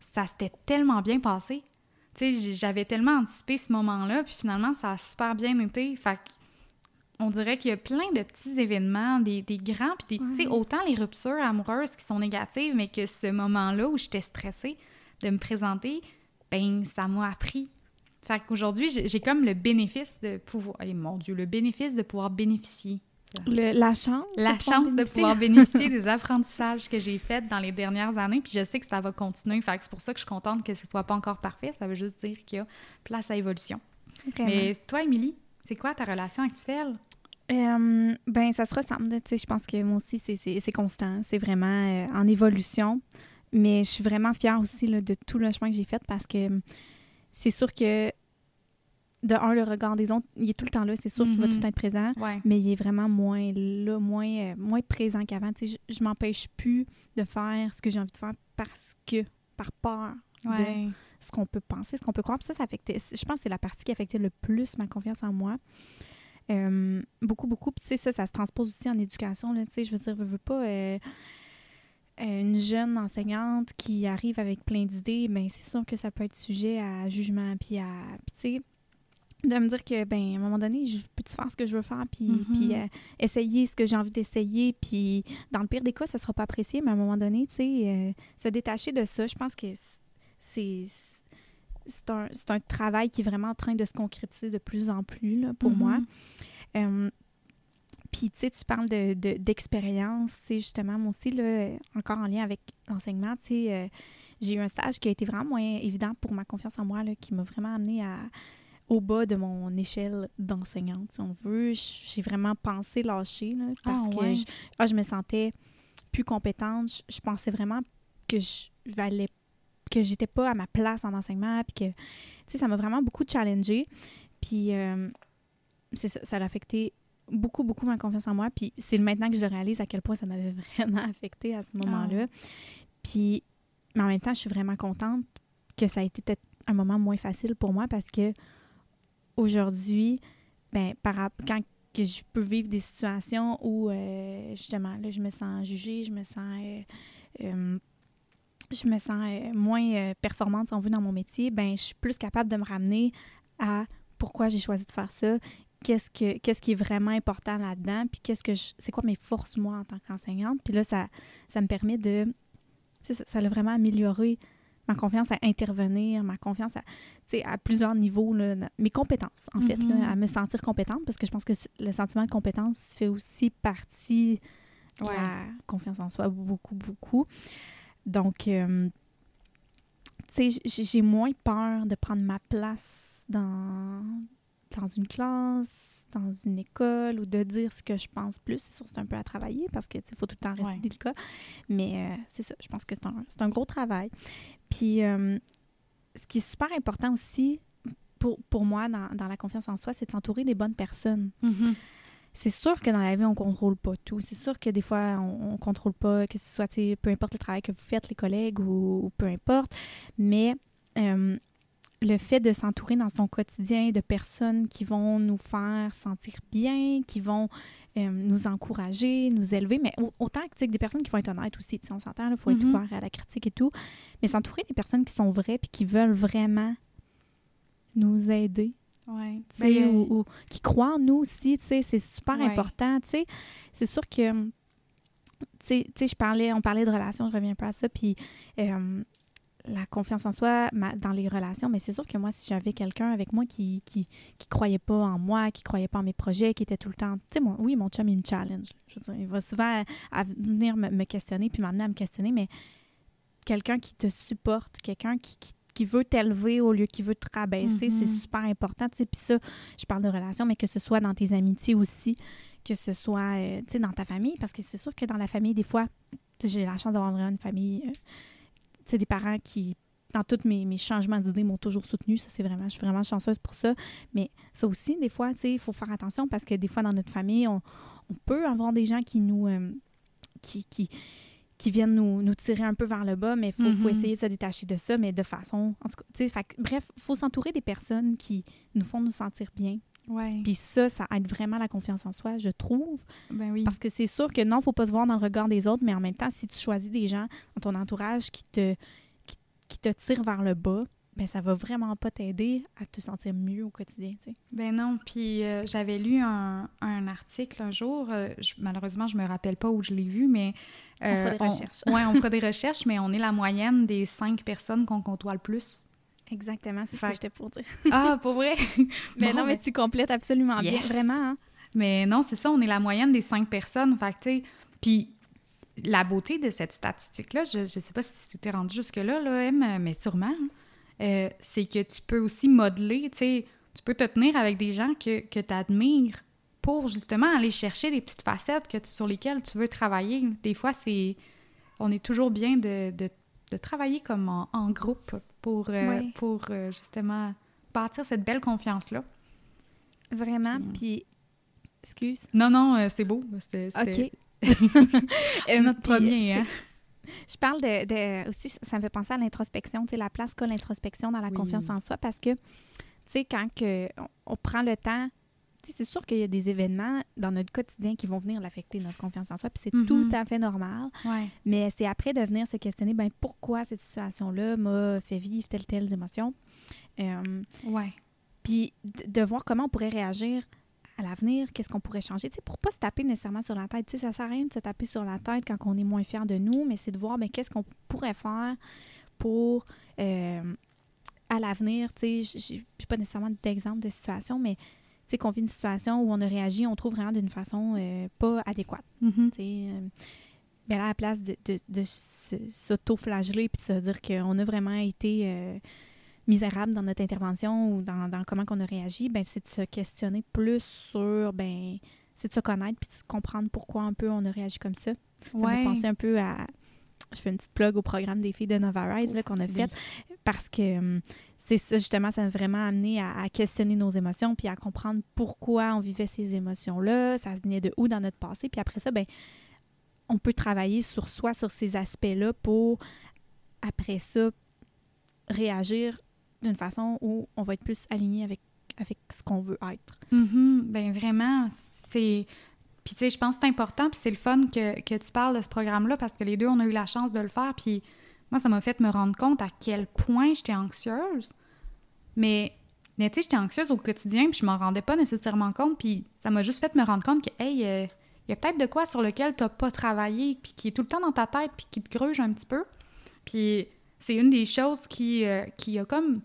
ça s'était tellement bien passé. Tu sais, j'avais tellement anticipé ce moment-là, puis finalement, ça a super bien été. Fait que on dirait qu'il y a plein de petits événements, des, des grands, puis des- tu sais, Ouais. autant les ruptures amoureuses qui sont négatives, mais que ce moment-là où j'étais stressée de me présenter, ben ça m'a appris. Fait qu'aujourd'hui, j'ai comme le bénéfice de pouvoir... Eh, mon Dieu, le bénéfice de pouvoir bénéficier Le- la chance. la pouvoir chance de pouvoir bénéficier des apprentissages que j'ai faits dans les dernières années. Puis je sais que ça va continuer. Fait que c'est pour ça que je suis contente que ce soit pas encore parfait. Ça veut juste dire qu'il y a place à évolution. Vraiment. Mais toi, Émilie, c'est quoi ta relation actuelle? Euh, ben, ça se ressemble. Tu sais, je pense que moi aussi, c'est- constant. C'est vraiment euh, en évolution. Mais je suis vraiment fière aussi là, de tout le chemin que j'ai fait parce que c'est sûr que, de un, le regard des autres, il est tout le temps là. C'est sûr qu'il va Mhm. tout le temps être présent. Ouais. Mais il est vraiment moins là, moins, euh, moins présent qu'avant. Tu sais, je, je m'empêche plus de faire ce que j'ai envie de faire parce que, par peur de ce qu'on peut penser, ce qu'on peut croire. Puis ça, ça affectait. Je pense que c'est la partie qui affectait le plus ma confiance en moi. Euh, beaucoup, beaucoup. Puis tu sais, ça, ça se transpose aussi en éducation. Là, tu sais, je veux dire, je veux pas. euh, une jeune enseignante qui arrive avec plein d'idées, ben c'est sûr que ça peut être sujet à jugement. Puis, à, puis tu sais, de me dire que, ben à un moment donné, je peux-tu faire ce que je veux faire, puis, Mhm. puis euh, essayer ce que j'ai envie d'essayer, puis dans le pire des cas, ça sera pas apprécié, mais à un moment donné, tu sais, euh, se détacher de ça, je pense que c'est c'est un, c'est un travail qui est vraiment en train de se concrétiser de plus en plus là, pour Mhm. moi. Euh, puis, tu sais, tu parles de, de- d'expérience, tu sais, justement, moi aussi, là, encore en lien avec l'enseignement, tu sais, euh, j'ai eu un stage qui a été vraiment moins évident pour ma confiance en moi, là, qui m'a vraiment amené à, au bas de mon échelle d'enseignante, si on veut. J'ai vraiment pensé lâcher, là, parce Ah, que ouais. je, ah, je me sentais plus compétente. Je, je pensais vraiment que je valais que j'étais pas à ma place en enseignement puis que tu sais ça m'a vraiment beaucoup challengée Puis, euh, c'est ça, ça a affecté beaucoup, beaucoup ma confiance en moi. Puis, c'est maintenant que je réalise à quel point ça m'avait vraiment affecté à ce moment-là. Puis, mais en même temps, je suis vraiment contente que ça a été peut-être un moment moins facile pour moi parce que aujourd'hui, ben, par, quand que je peux vivre des situations où, euh, justement, là, je me sens jugée, je me sens... Euh, euh, je me sens moins performante, si on veut, dans mon métier, ben je suis plus capable de me ramener à pourquoi j'ai choisi de faire ça, qu'est-ce que qu'est-ce qui est vraiment important là-dedans, puis qu'est-ce que c'est quoi mes forces moi en tant qu'enseignante? Puis là, ça, ça me permet de ça, ça a vraiment amélioré ma confiance à intervenir, ma confiance à, à plusieurs niveaux, là, mes compétences, en fait, là, mm-hmm. à me sentir compétente, parce que je pense que le sentiment de compétence fait aussi partie de la confiance en soi, beaucoup, beaucoup. Donc, euh, tu sais, j'ai moins peur de prendre ma place dans, dans une classe, dans une école ou de dire ce que je pense plus. C'est sûr, c'est un peu à travailler parce qu'il faut tout le temps rester le cas. Mais euh, c'est ça, je pense que c'est un, un, gros travail. Puis, euh, ce qui est super important aussi pour, pour moi dans, dans, la confiance en soi, c'est de s'entourer des bonnes personnes. Mm-hmm. C'est sûr que dans la vie, on contrôle pas tout. C'est sûr que des fois, on, ne contrôle pas, que ce soit, peu importe le travail que vous faites, les collègues ou, peu importe. Mais euh, le fait de s'entourer dans son quotidien de personnes qui vont nous faire sentir bien, qui vont euh, nous encourager, nous élever, mais autant que des personnes qui vont être honnêtes aussi. On s'entend, il faut être mm-hmm. ouvert à la critique et tout. Mais s'entourer des personnes qui sont vraies puis qui veulent vraiment nous aider. Ouais. Ben, ou, qui croient en nous aussi, c'est super important. C'est sûr que, tu sais, je parlais, on parlait de relations, je reviens peu à ça, puis euh, la confiance en soi dans les relations, mais c'est sûr que moi, si j'avais quelqu'un avec moi qui, qui, croyait pas en moi, qui croyait pas en mes projets, qui était tout le temps, tu sais, oui, mon chum, il me challenge. Je veux dire, il va souvent venir me, questionner puis m'amener à me questionner, mais quelqu'un qui te supporte, quelqu'un qui, qui, veut t'élever au lieu qui veut te rabaisser, c'est mm-hmm. super important. Puis ça, je parle de relations, mais que ce soit dans tes amitiés aussi, que ce soit, euh, tu sais, dans ta famille, parce que c'est sûr que dans la famille, des fois, j'ai la chance d'avoir vraiment une famille... Euh, des parents qui, dans tous mes, mes changements d'idées, m'ont toujours soutenue. Ça, c'est vraiment, je suis vraiment chanceuse pour ça. Mais ça aussi, des fois, il faut faire attention parce que des fois, dans notre famille, on, peut avoir des gens qui nous. Euh, qui, qui, qui viennent nous, nous, tirer un peu vers le bas, mais il faut, faut, mm-hmm. essayer de se détacher de ça, mais de façon. En tout cas, bref, il faut s'entourer des personnes qui nous font nous sentir bien. Ouais. Puis ça, ça aide vraiment la confiance en soi, je trouve. Ben oui. Parce que c'est sûr que non, il ne faut pas se voir dans le regard des autres, mais en même temps, si tu choisis des gens dans ton entourage qui te, qui te tire vers le bas, ben ça va vraiment pas t'aider à te sentir mieux au quotidien, tu sais. Ben non, puis euh, j'avais lu un, un, article un jour, euh, malheureusement je me rappelle pas où je l'ai vu, mais... on fera des euh, recherches. Oui, on fera des recherches, mais on est la moyenne des cinq personnes qu'on côtoie le plus. Exactement, c'est ce que j'étais pour dire. ah, pour vrai? mais non, mais ben tu complètes absolument bien, vraiment. Hein. Mais non, c'est ça, on est la moyenne des cinq personnes, fait tu sais, puis la beauté de cette statistique-là, je ne sais pas si tu t'es rendu jusque-là, là, mais sûrement, hein, euh, c'est que tu peux aussi modeler, tu sais, tu peux te tenir avec des gens que, que tu admires pour justement aller chercher des petites facettes que sur lesquelles tu veux travailler. Des fois, c'est on est toujours bien de, de, de travailler comme en, groupe pour, euh, pour euh, justement bâtir cette belle confiance-là. Vraiment, puis... Excuse. Non, non, c'est beau. OK. notre premier, hein? Je parle de, aussi, ça me fait penser à l'introspection, tu sais, la place qu'a l'introspection dans la confiance en soi parce que, tu sais, quand que on, prend le temps, c'est sûr qu'il y a des événements dans notre quotidien qui vont venir l'affecter, notre confiance en soi, puis c'est mm-hmm. tout à fait normal. Mais c'est après de venir se questionner, ben pourquoi cette situation-là m'a fait vivre telle, telle émotion. Euh, ouais. Puis de voir comment on pourrait réagir à l'avenir, qu'est-ce qu'on pourrait changer, tu sais, pour pas se taper nécessairement sur la tête. Tu sais, ça sert à rien de se taper sur la tête quand on est moins fier de nous, mais c'est de voir, ben, qu'est-ce qu'on pourrait faire pour, euh, à l'avenir, tu sais, j'ai pas nécessairement d'exemple de situation, mais sais, qu'on vit une situation où on a réagi, on trouve vraiment d'une façon euh, pas adéquate. Tu euh, ben à la place de, de, de s'auto-flageller puis de se dire qu'on a vraiment été misérable dans notre intervention ou dans, dans comment on a réagi, ben c'est de se questionner plus sur, ben c'est de se connaître puis de comprendre pourquoi un peu on a réagi comme ça. Ça ouais. penser un peu à... Je fais une petite plug au programme des filles de Nova Rise qu'on a fait parce que hum, c'est ça, justement, ça a vraiment amené à, questionner nos émotions, puis à comprendre pourquoi on vivait ces émotions-là, ça venait de où dans notre passé. Puis après ça, ben on peut travailler sur soi, sur ces aspects-là, pour, après ça, réagir d'une façon où on va être plus aligné avec, avec ce qu'on veut être. Mm Ben vraiment, c'est... Puis tu sais, je pense que c'est important, puis c'est le fun que, que tu parles de ce programme-là, parce que les deux, on a eu la chance de le faire, puis moi, ça m'a fait me rendre compte à quel point j'étais anxieuse. Mais, mais tu sais, j'étais anxieuse au quotidien, puis je m'en rendais pas nécessairement compte. Puis ça m'a juste fait me rendre compte que, hey, euh, il y a peut-être de quoi sur lequel tu n'as pas travaillé, puis qui est tout le temps dans ta tête, puis qui te gruge un petit peu. Puis c'est une des choses qui, euh, qui a comme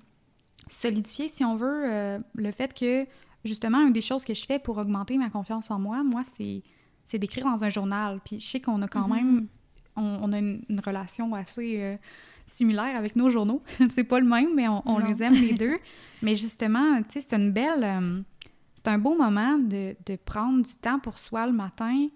solidifié, si on veut, euh, le fait que, justement, une des choses que je fais pour augmenter ma confiance en moi, moi, c'est, c'est d'écrire dans un journal. Puis je sais qu'on a quand mm-hmm. même on, a une, relation assez euh, similaire avec nos journaux. c'est pas le même, mais on, les aime les deux. mais justement, tu sais, c'est une belle... Euh, c'est un beau moment de, prendre du temps pour soi le matin.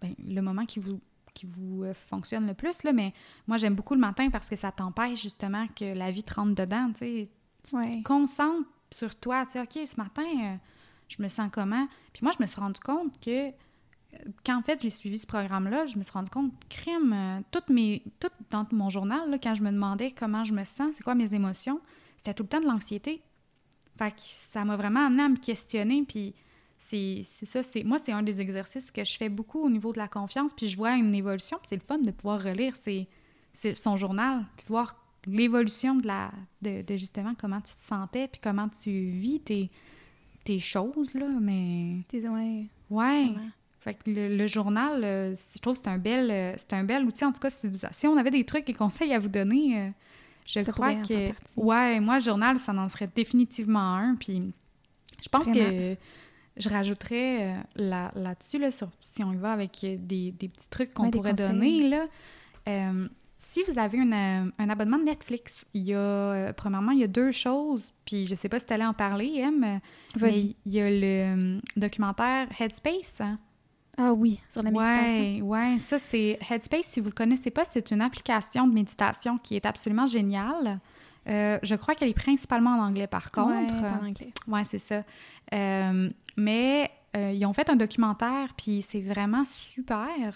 Ben, le moment qui vous qui vous euh, fonctionne le plus, là, mais moi, j'aime beaucoup le matin parce que ça t'empêche justement que la vie te rentre dedans, tu sais. Tu te concentres sur toi, tu sais, OK, ce matin, je me sens comment? Puis moi, je me suis rendu compte que quand en fait j'ai suivi ce programme-là, je me suis rendu compte, crime, euh, toutes mes, tout dans mon journal, quand je me demandais comment je me sens, c'est quoi mes émotions, c'était tout le temps de l'anxiété. Fait que ça m'a vraiment amené à me questionner, puis c'est ça, c'est moi, c'est un des exercices que je fais beaucoup au niveau de la confiance, puis je vois une évolution, puis c'est le fun de pouvoir relire son journal, puis voir l'évolution de la de, justement comment tu te sentais, puis comment tu vis tes, tes choses, là, mais... Tes, ouais. Ouais. Fait que le, journal, euh, je trouve que c'est un, bel, euh, c'est un bel outil. En tout cas, si, si on avait des trucs et conseils à vous donner, euh, je crois que. Ouais, moi, le journal, ça en serait définitivement un. Puis je pense que je rajouterais là, là-dessus, là, sur, si on y va avec des, des petits trucs qu'on pourrait donner. Là, si vous avez un abonnement de Netflix, il y a, premièrement, il y a deux choses, puis je sais pas si tu allais en parler, Em, mais il y a le documentaire Headspace. Hein. Ah oui, sur la méditation. Oui, ouais, ça c'est Headspace. Si vous le connaissez pas, c'est une application de méditation qui est absolument géniale. Euh, je crois qu'elle est principalement en anglais par contre. Oui, en anglais. Oui, c'est ça. Euh, mais euh, ils ont fait un documentaire, puis c'est vraiment super.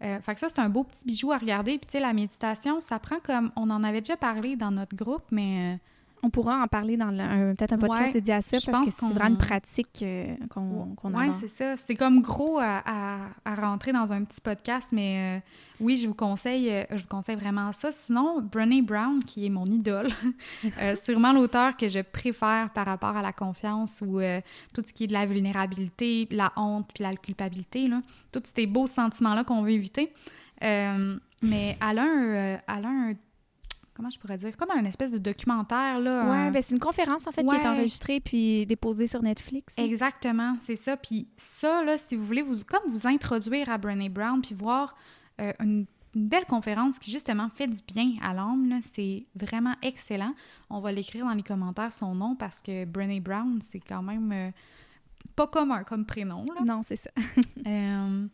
fait que ça, c'est un beau petit bijou à regarder. Puis tu sais, la méditation, ça prend comme... On en avait déjà parlé dans notre groupe, mais on pourra en parler dans peut-être un podcast dédié à ça je parce que c'est vraiment une pratique euh, qu'on qu Oui, c'est ça. C'est comme gros à, à, rentrer dans un petit podcast, mais euh, oui, je vous conseille euh, je vous conseille vraiment ça. Sinon, Brené Brown, qui est mon idole, c'est vraiment l'auteur que je préfère par rapport à la confiance ou tout ce qui est de la vulnérabilité, la honte puis la culpabilité, là. tous ces beaux sentiments-là qu'on veut éviter. mais elle a un, elle a un comment je pourrais dire, comme un espèce de documentaire. Là, ouais, ben c'est une conférence en fait qui est enregistrée puis déposée sur Netflix. Exactement, c'est ça. Puis ça, là, si vous voulez vous, comme vous introduire à Brené Brown puis voir euh, une, belle conférence qui justement fait du bien à l'âme, c'est vraiment excellent. On va l'écrire dans les commentaires son nom parce que Brené Brown, c'est quand même euh, pas commun comme prénom. Là. Non, c'est ça. euh,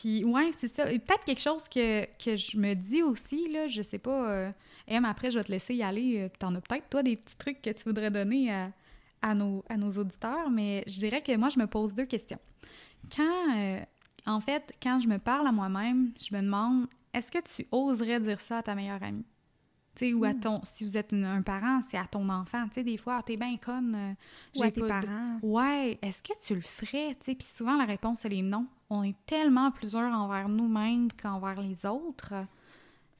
puis, ouais, c'est ça. Et peut-être quelque chose que, que, je me dis aussi, là, je sais pas. Euh, M, après, je vais te laisser y aller. Euh, T'en as peut-être, toi, des petits trucs que tu voudrais donner à, à, nos, à nos auditeurs, mais je dirais que moi, je me pose deux questions. Quand, euh, en fait, quand je me parle à moi-même, je me demande, est-ce que tu oserais dire ça à ta meilleure amie? ou à hmm. ton, si vous êtes un parent, c'est à ton enfant. Tu sais, des fois, t'es bien conne. Euh, tes parents. Ouais, est-ce que tu le ferais? Tu sais, puis souvent, la réponse, elle est non. On est tellement plus dur envers nous-mêmes qu'envers les autres.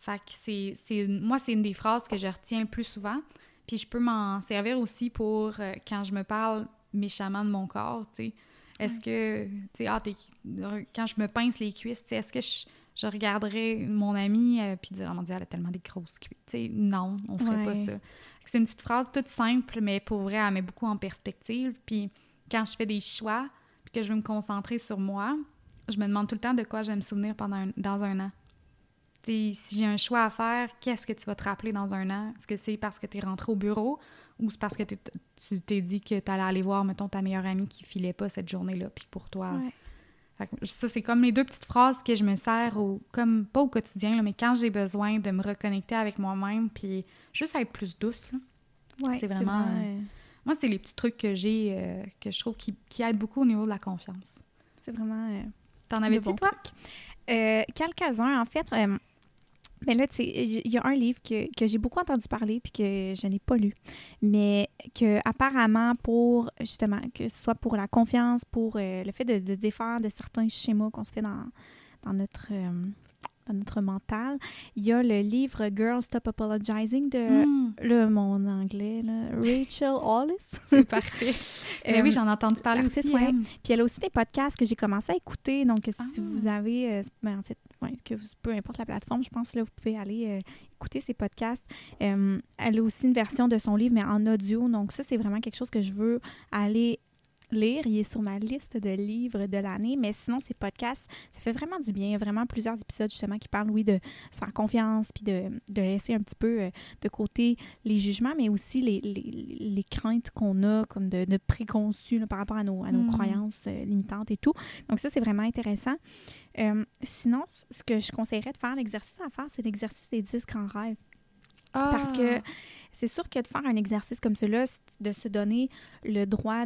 Fait que c'est, moi, c'est une des phrases que je retiens le plus souvent. Puis je peux m'en servir aussi pour euh, quand je me parle méchamment de mon corps, tu sais. Est-ce que, tu sais, ah, quand je me pince les cuisses, tu sais, est-ce que je je regarderais mon amie euh, puis dire oh mon dieu elle a tellement des grosses cuisses tu non on ferait pas ça c'est une petite phrase toute simple mais pour vrai elle met beaucoup en perspective puis quand je fais des choix puis que je veux me concentrer sur moi je me demande tout le temps de quoi je vais me souvenir pendant dans un an si j'ai un choix à faire qu'est-ce que tu vas te rappeler dans un an? Est-ce que c'est parce que tu es rentré au bureau ou c'est parce que tu t'es dit que tu allais aller voir mettons ta meilleure amie qui filait pas cette journée là puis pour toi? Ça, c'est comme les deux petites phrases que je me sers, au, comme pas au quotidien, mais quand j'ai besoin de me reconnecter avec moi-même, puis juste être plus douce. Là. Ouais, C'est vraiment, euh, Moi, c'est les petits trucs que j'ai euh, que je trouve qui, qui aident beaucoup au niveau de la confiance. c'est vraiment. euh, T'en avais-tu, toi? Euh, Quelques-uns, en fait. euh, mais là, tu sais, il y a un livre que, que j'ai beaucoup entendu parler puis que je n'ai pas lu, mais que apparemment pour justement que ce soit pour la confiance, pour euh, le fait de, de défaire de certains schémas qu'on se fait dans, dans notre euh, dans notre mental, il y a le livre Girl Stop Apologizing de Hmm, le mon anglais là, Rachel Hollis. c'est parfait. Mais Euh, oui, j'en ai entendu parler aussi. ouais. elle. Puis elle a aussi des podcasts que j'ai commencé à écouter. Donc, si Ah. vous avez, euh, ben, en fait, ouais, que vous- peu importe la plateforme, je pense là, vous pouvez aller euh, écouter ces podcasts. Euh, elle a aussi une version de son livre, mais en audio. Donc, ça, c'est vraiment quelque chose que je veux aller lire. Il est sur ma liste de livres de l'année. Mais sinon, ces podcasts, ça fait vraiment du bien. Il y a vraiment plusieurs épisodes, justement, qui parlent, oui, de se faire confiance, puis de, de laisser un petit peu euh, de côté les jugements, mais aussi les, les, les craintes qu'on a, comme de, de préconçus là, par rapport à nos, à nos Mhm. croyances euh, limitantes et tout. Donc ça, c'est vraiment intéressant. Euh, sinon, ce que je conseillerais de faire, l'exercice à faire, c'est l'exercice des 10 grands rêves. Parce que c'est sûr que de faire un exercice comme cela, de se donner le droit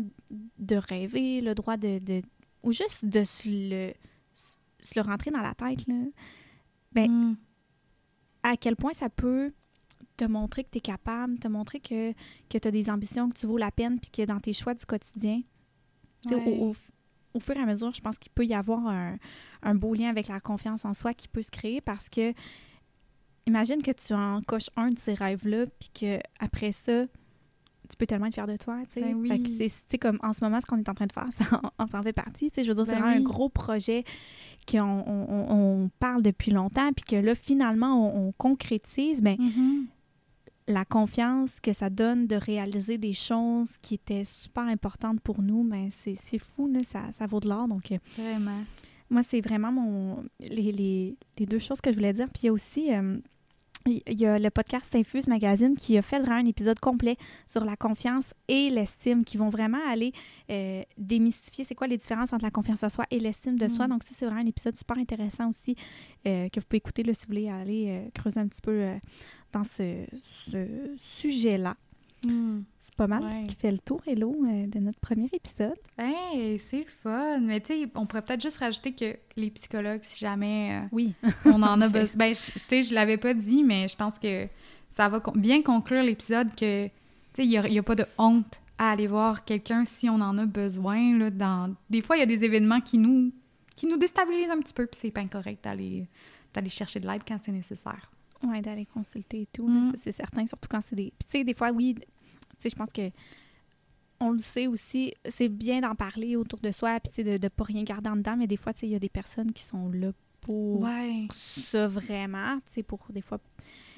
de rêver, le droit de... de- ou juste de se le, se le rentrer dans la tête, là. ben, Hmm. à quel point ça peut te montrer que tu es capable, te montrer que, que tu as des ambitions, que tu vaux la peine, puis que dans tes choix du quotidien, tu sais, Ouais. au, au, au fur et à mesure, je pense qu'il peut y avoir un, un beau lien avec la confiance en soi qui peut se créer parce que imagine que tu en coches un de ces rêves-là, puis que après ça, tu peux tellement être fier de toi, tu sais. Ben oui. C'est- comme en ce moment, ce qu'on est en train de faire, ça en, en t'en fait partie, tu sais. Je veux dire, c'est Ben vraiment oui. un gros projet qu'on on, on- on parle depuis longtemps, puis que là, finalement, on, on concrétise, ben Mhm. la confiance que ça donne de réaliser des choses qui étaient super importantes pour nous, ben c'est fou, là, ça, ça vaut de l'or. Donc, euh, Vraiment. moi, c'est vraiment mon les, les- les deux choses que je voulais dire. Puis il y a aussi euh, il y a le podcast Infuse Magazine qui a fait vraiment un épisode complet sur la confiance et l'estime, qui vont vraiment aller euh, démystifier c'est quoi les différences entre la confiance en soi et l'estime de soi. Mm. Donc ça, c'est vraiment un épisode super intéressant aussi euh, que vous pouvez écouter là, si vous voulez aller euh, creuser un petit peu dans ce, ce sujet-là. Hmm. Pas mal Ouais. ce qui fait le tour, Hello, euh, de notre premier épisode. Hey, c'est le fun. Mais tu sais, on pourrait peut-être juste rajouter que les psychologues, si jamais euh, Oui. on en a besoin. Ben, je- tu sais, je l'avais pas dit, mais je pense que ça va con- bien conclure l'épisode que, tu sais, il n'y a, pas de honte à aller voir quelqu'un si on en a besoin. Là, dans... Des fois, il y a des événements qui nous, qui nous déstabilisent un petit peu, puis c'est pas incorrect d'aller chercher de l'aide quand c'est nécessaire. Oui, d'aller consulter et tout, Mm. ça, c'est certain, surtout quand c'est des... Puis tu sais, des fois, oui, je pense que on le sait aussi, c'est bien d'en parler autour de soi, puis de ne pas rien garder en dedans, mais des fois, il y a des personnes qui sont là pour Ouais, ça vraiment, tu sais, pour des fois,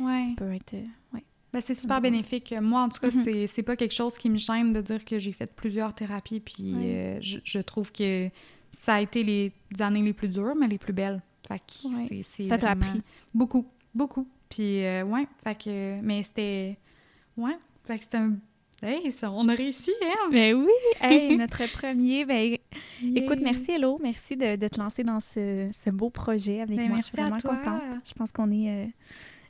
ouais. ça peut être... euh, ouais. Ben, c'est super Ouais. bénéfique. Moi, en tout cas, Mhm. c'est c'est pas quelque chose qui me gêne de dire que j'ai fait plusieurs thérapies, puis euh, je, je trouve que ça a été les années les plus dures, mais les plus belles. Fait que c'est Ça t'a appris. Beaucoup, beaucoup. Puis, euh, ouais, fait que... Mais c'était... Ouais, fait que c'était un... Hey, ça, on a réussi, hein? Ben oui! Hey, notre premier, ben écoute, merci Hello, merci de, de te lancer dans ce, ce beau projet avec Ben, moi, je suis à vraiment toi. contente. Je pense qu'on est... euh,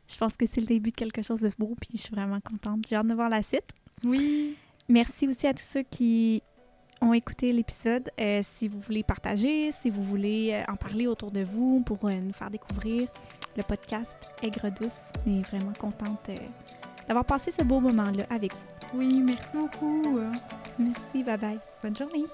je pense que c'est le début de quelque chose de beau, puis je suis vraiment contente. J'ai hâte de voir la suite. Oui. Merci aussi à tous ceux qui ont écouté l'épisode. Euh, si vous voulez partager, si vous voulez euh, en parler autour de vous pour euh, nous faire découvrir le podcast Aigre Douce, on est vraiment contente d'avoir passé ce beau moment-là avec vous. Oui, merci beaucoup. Merci, bye bye. Bonne journée.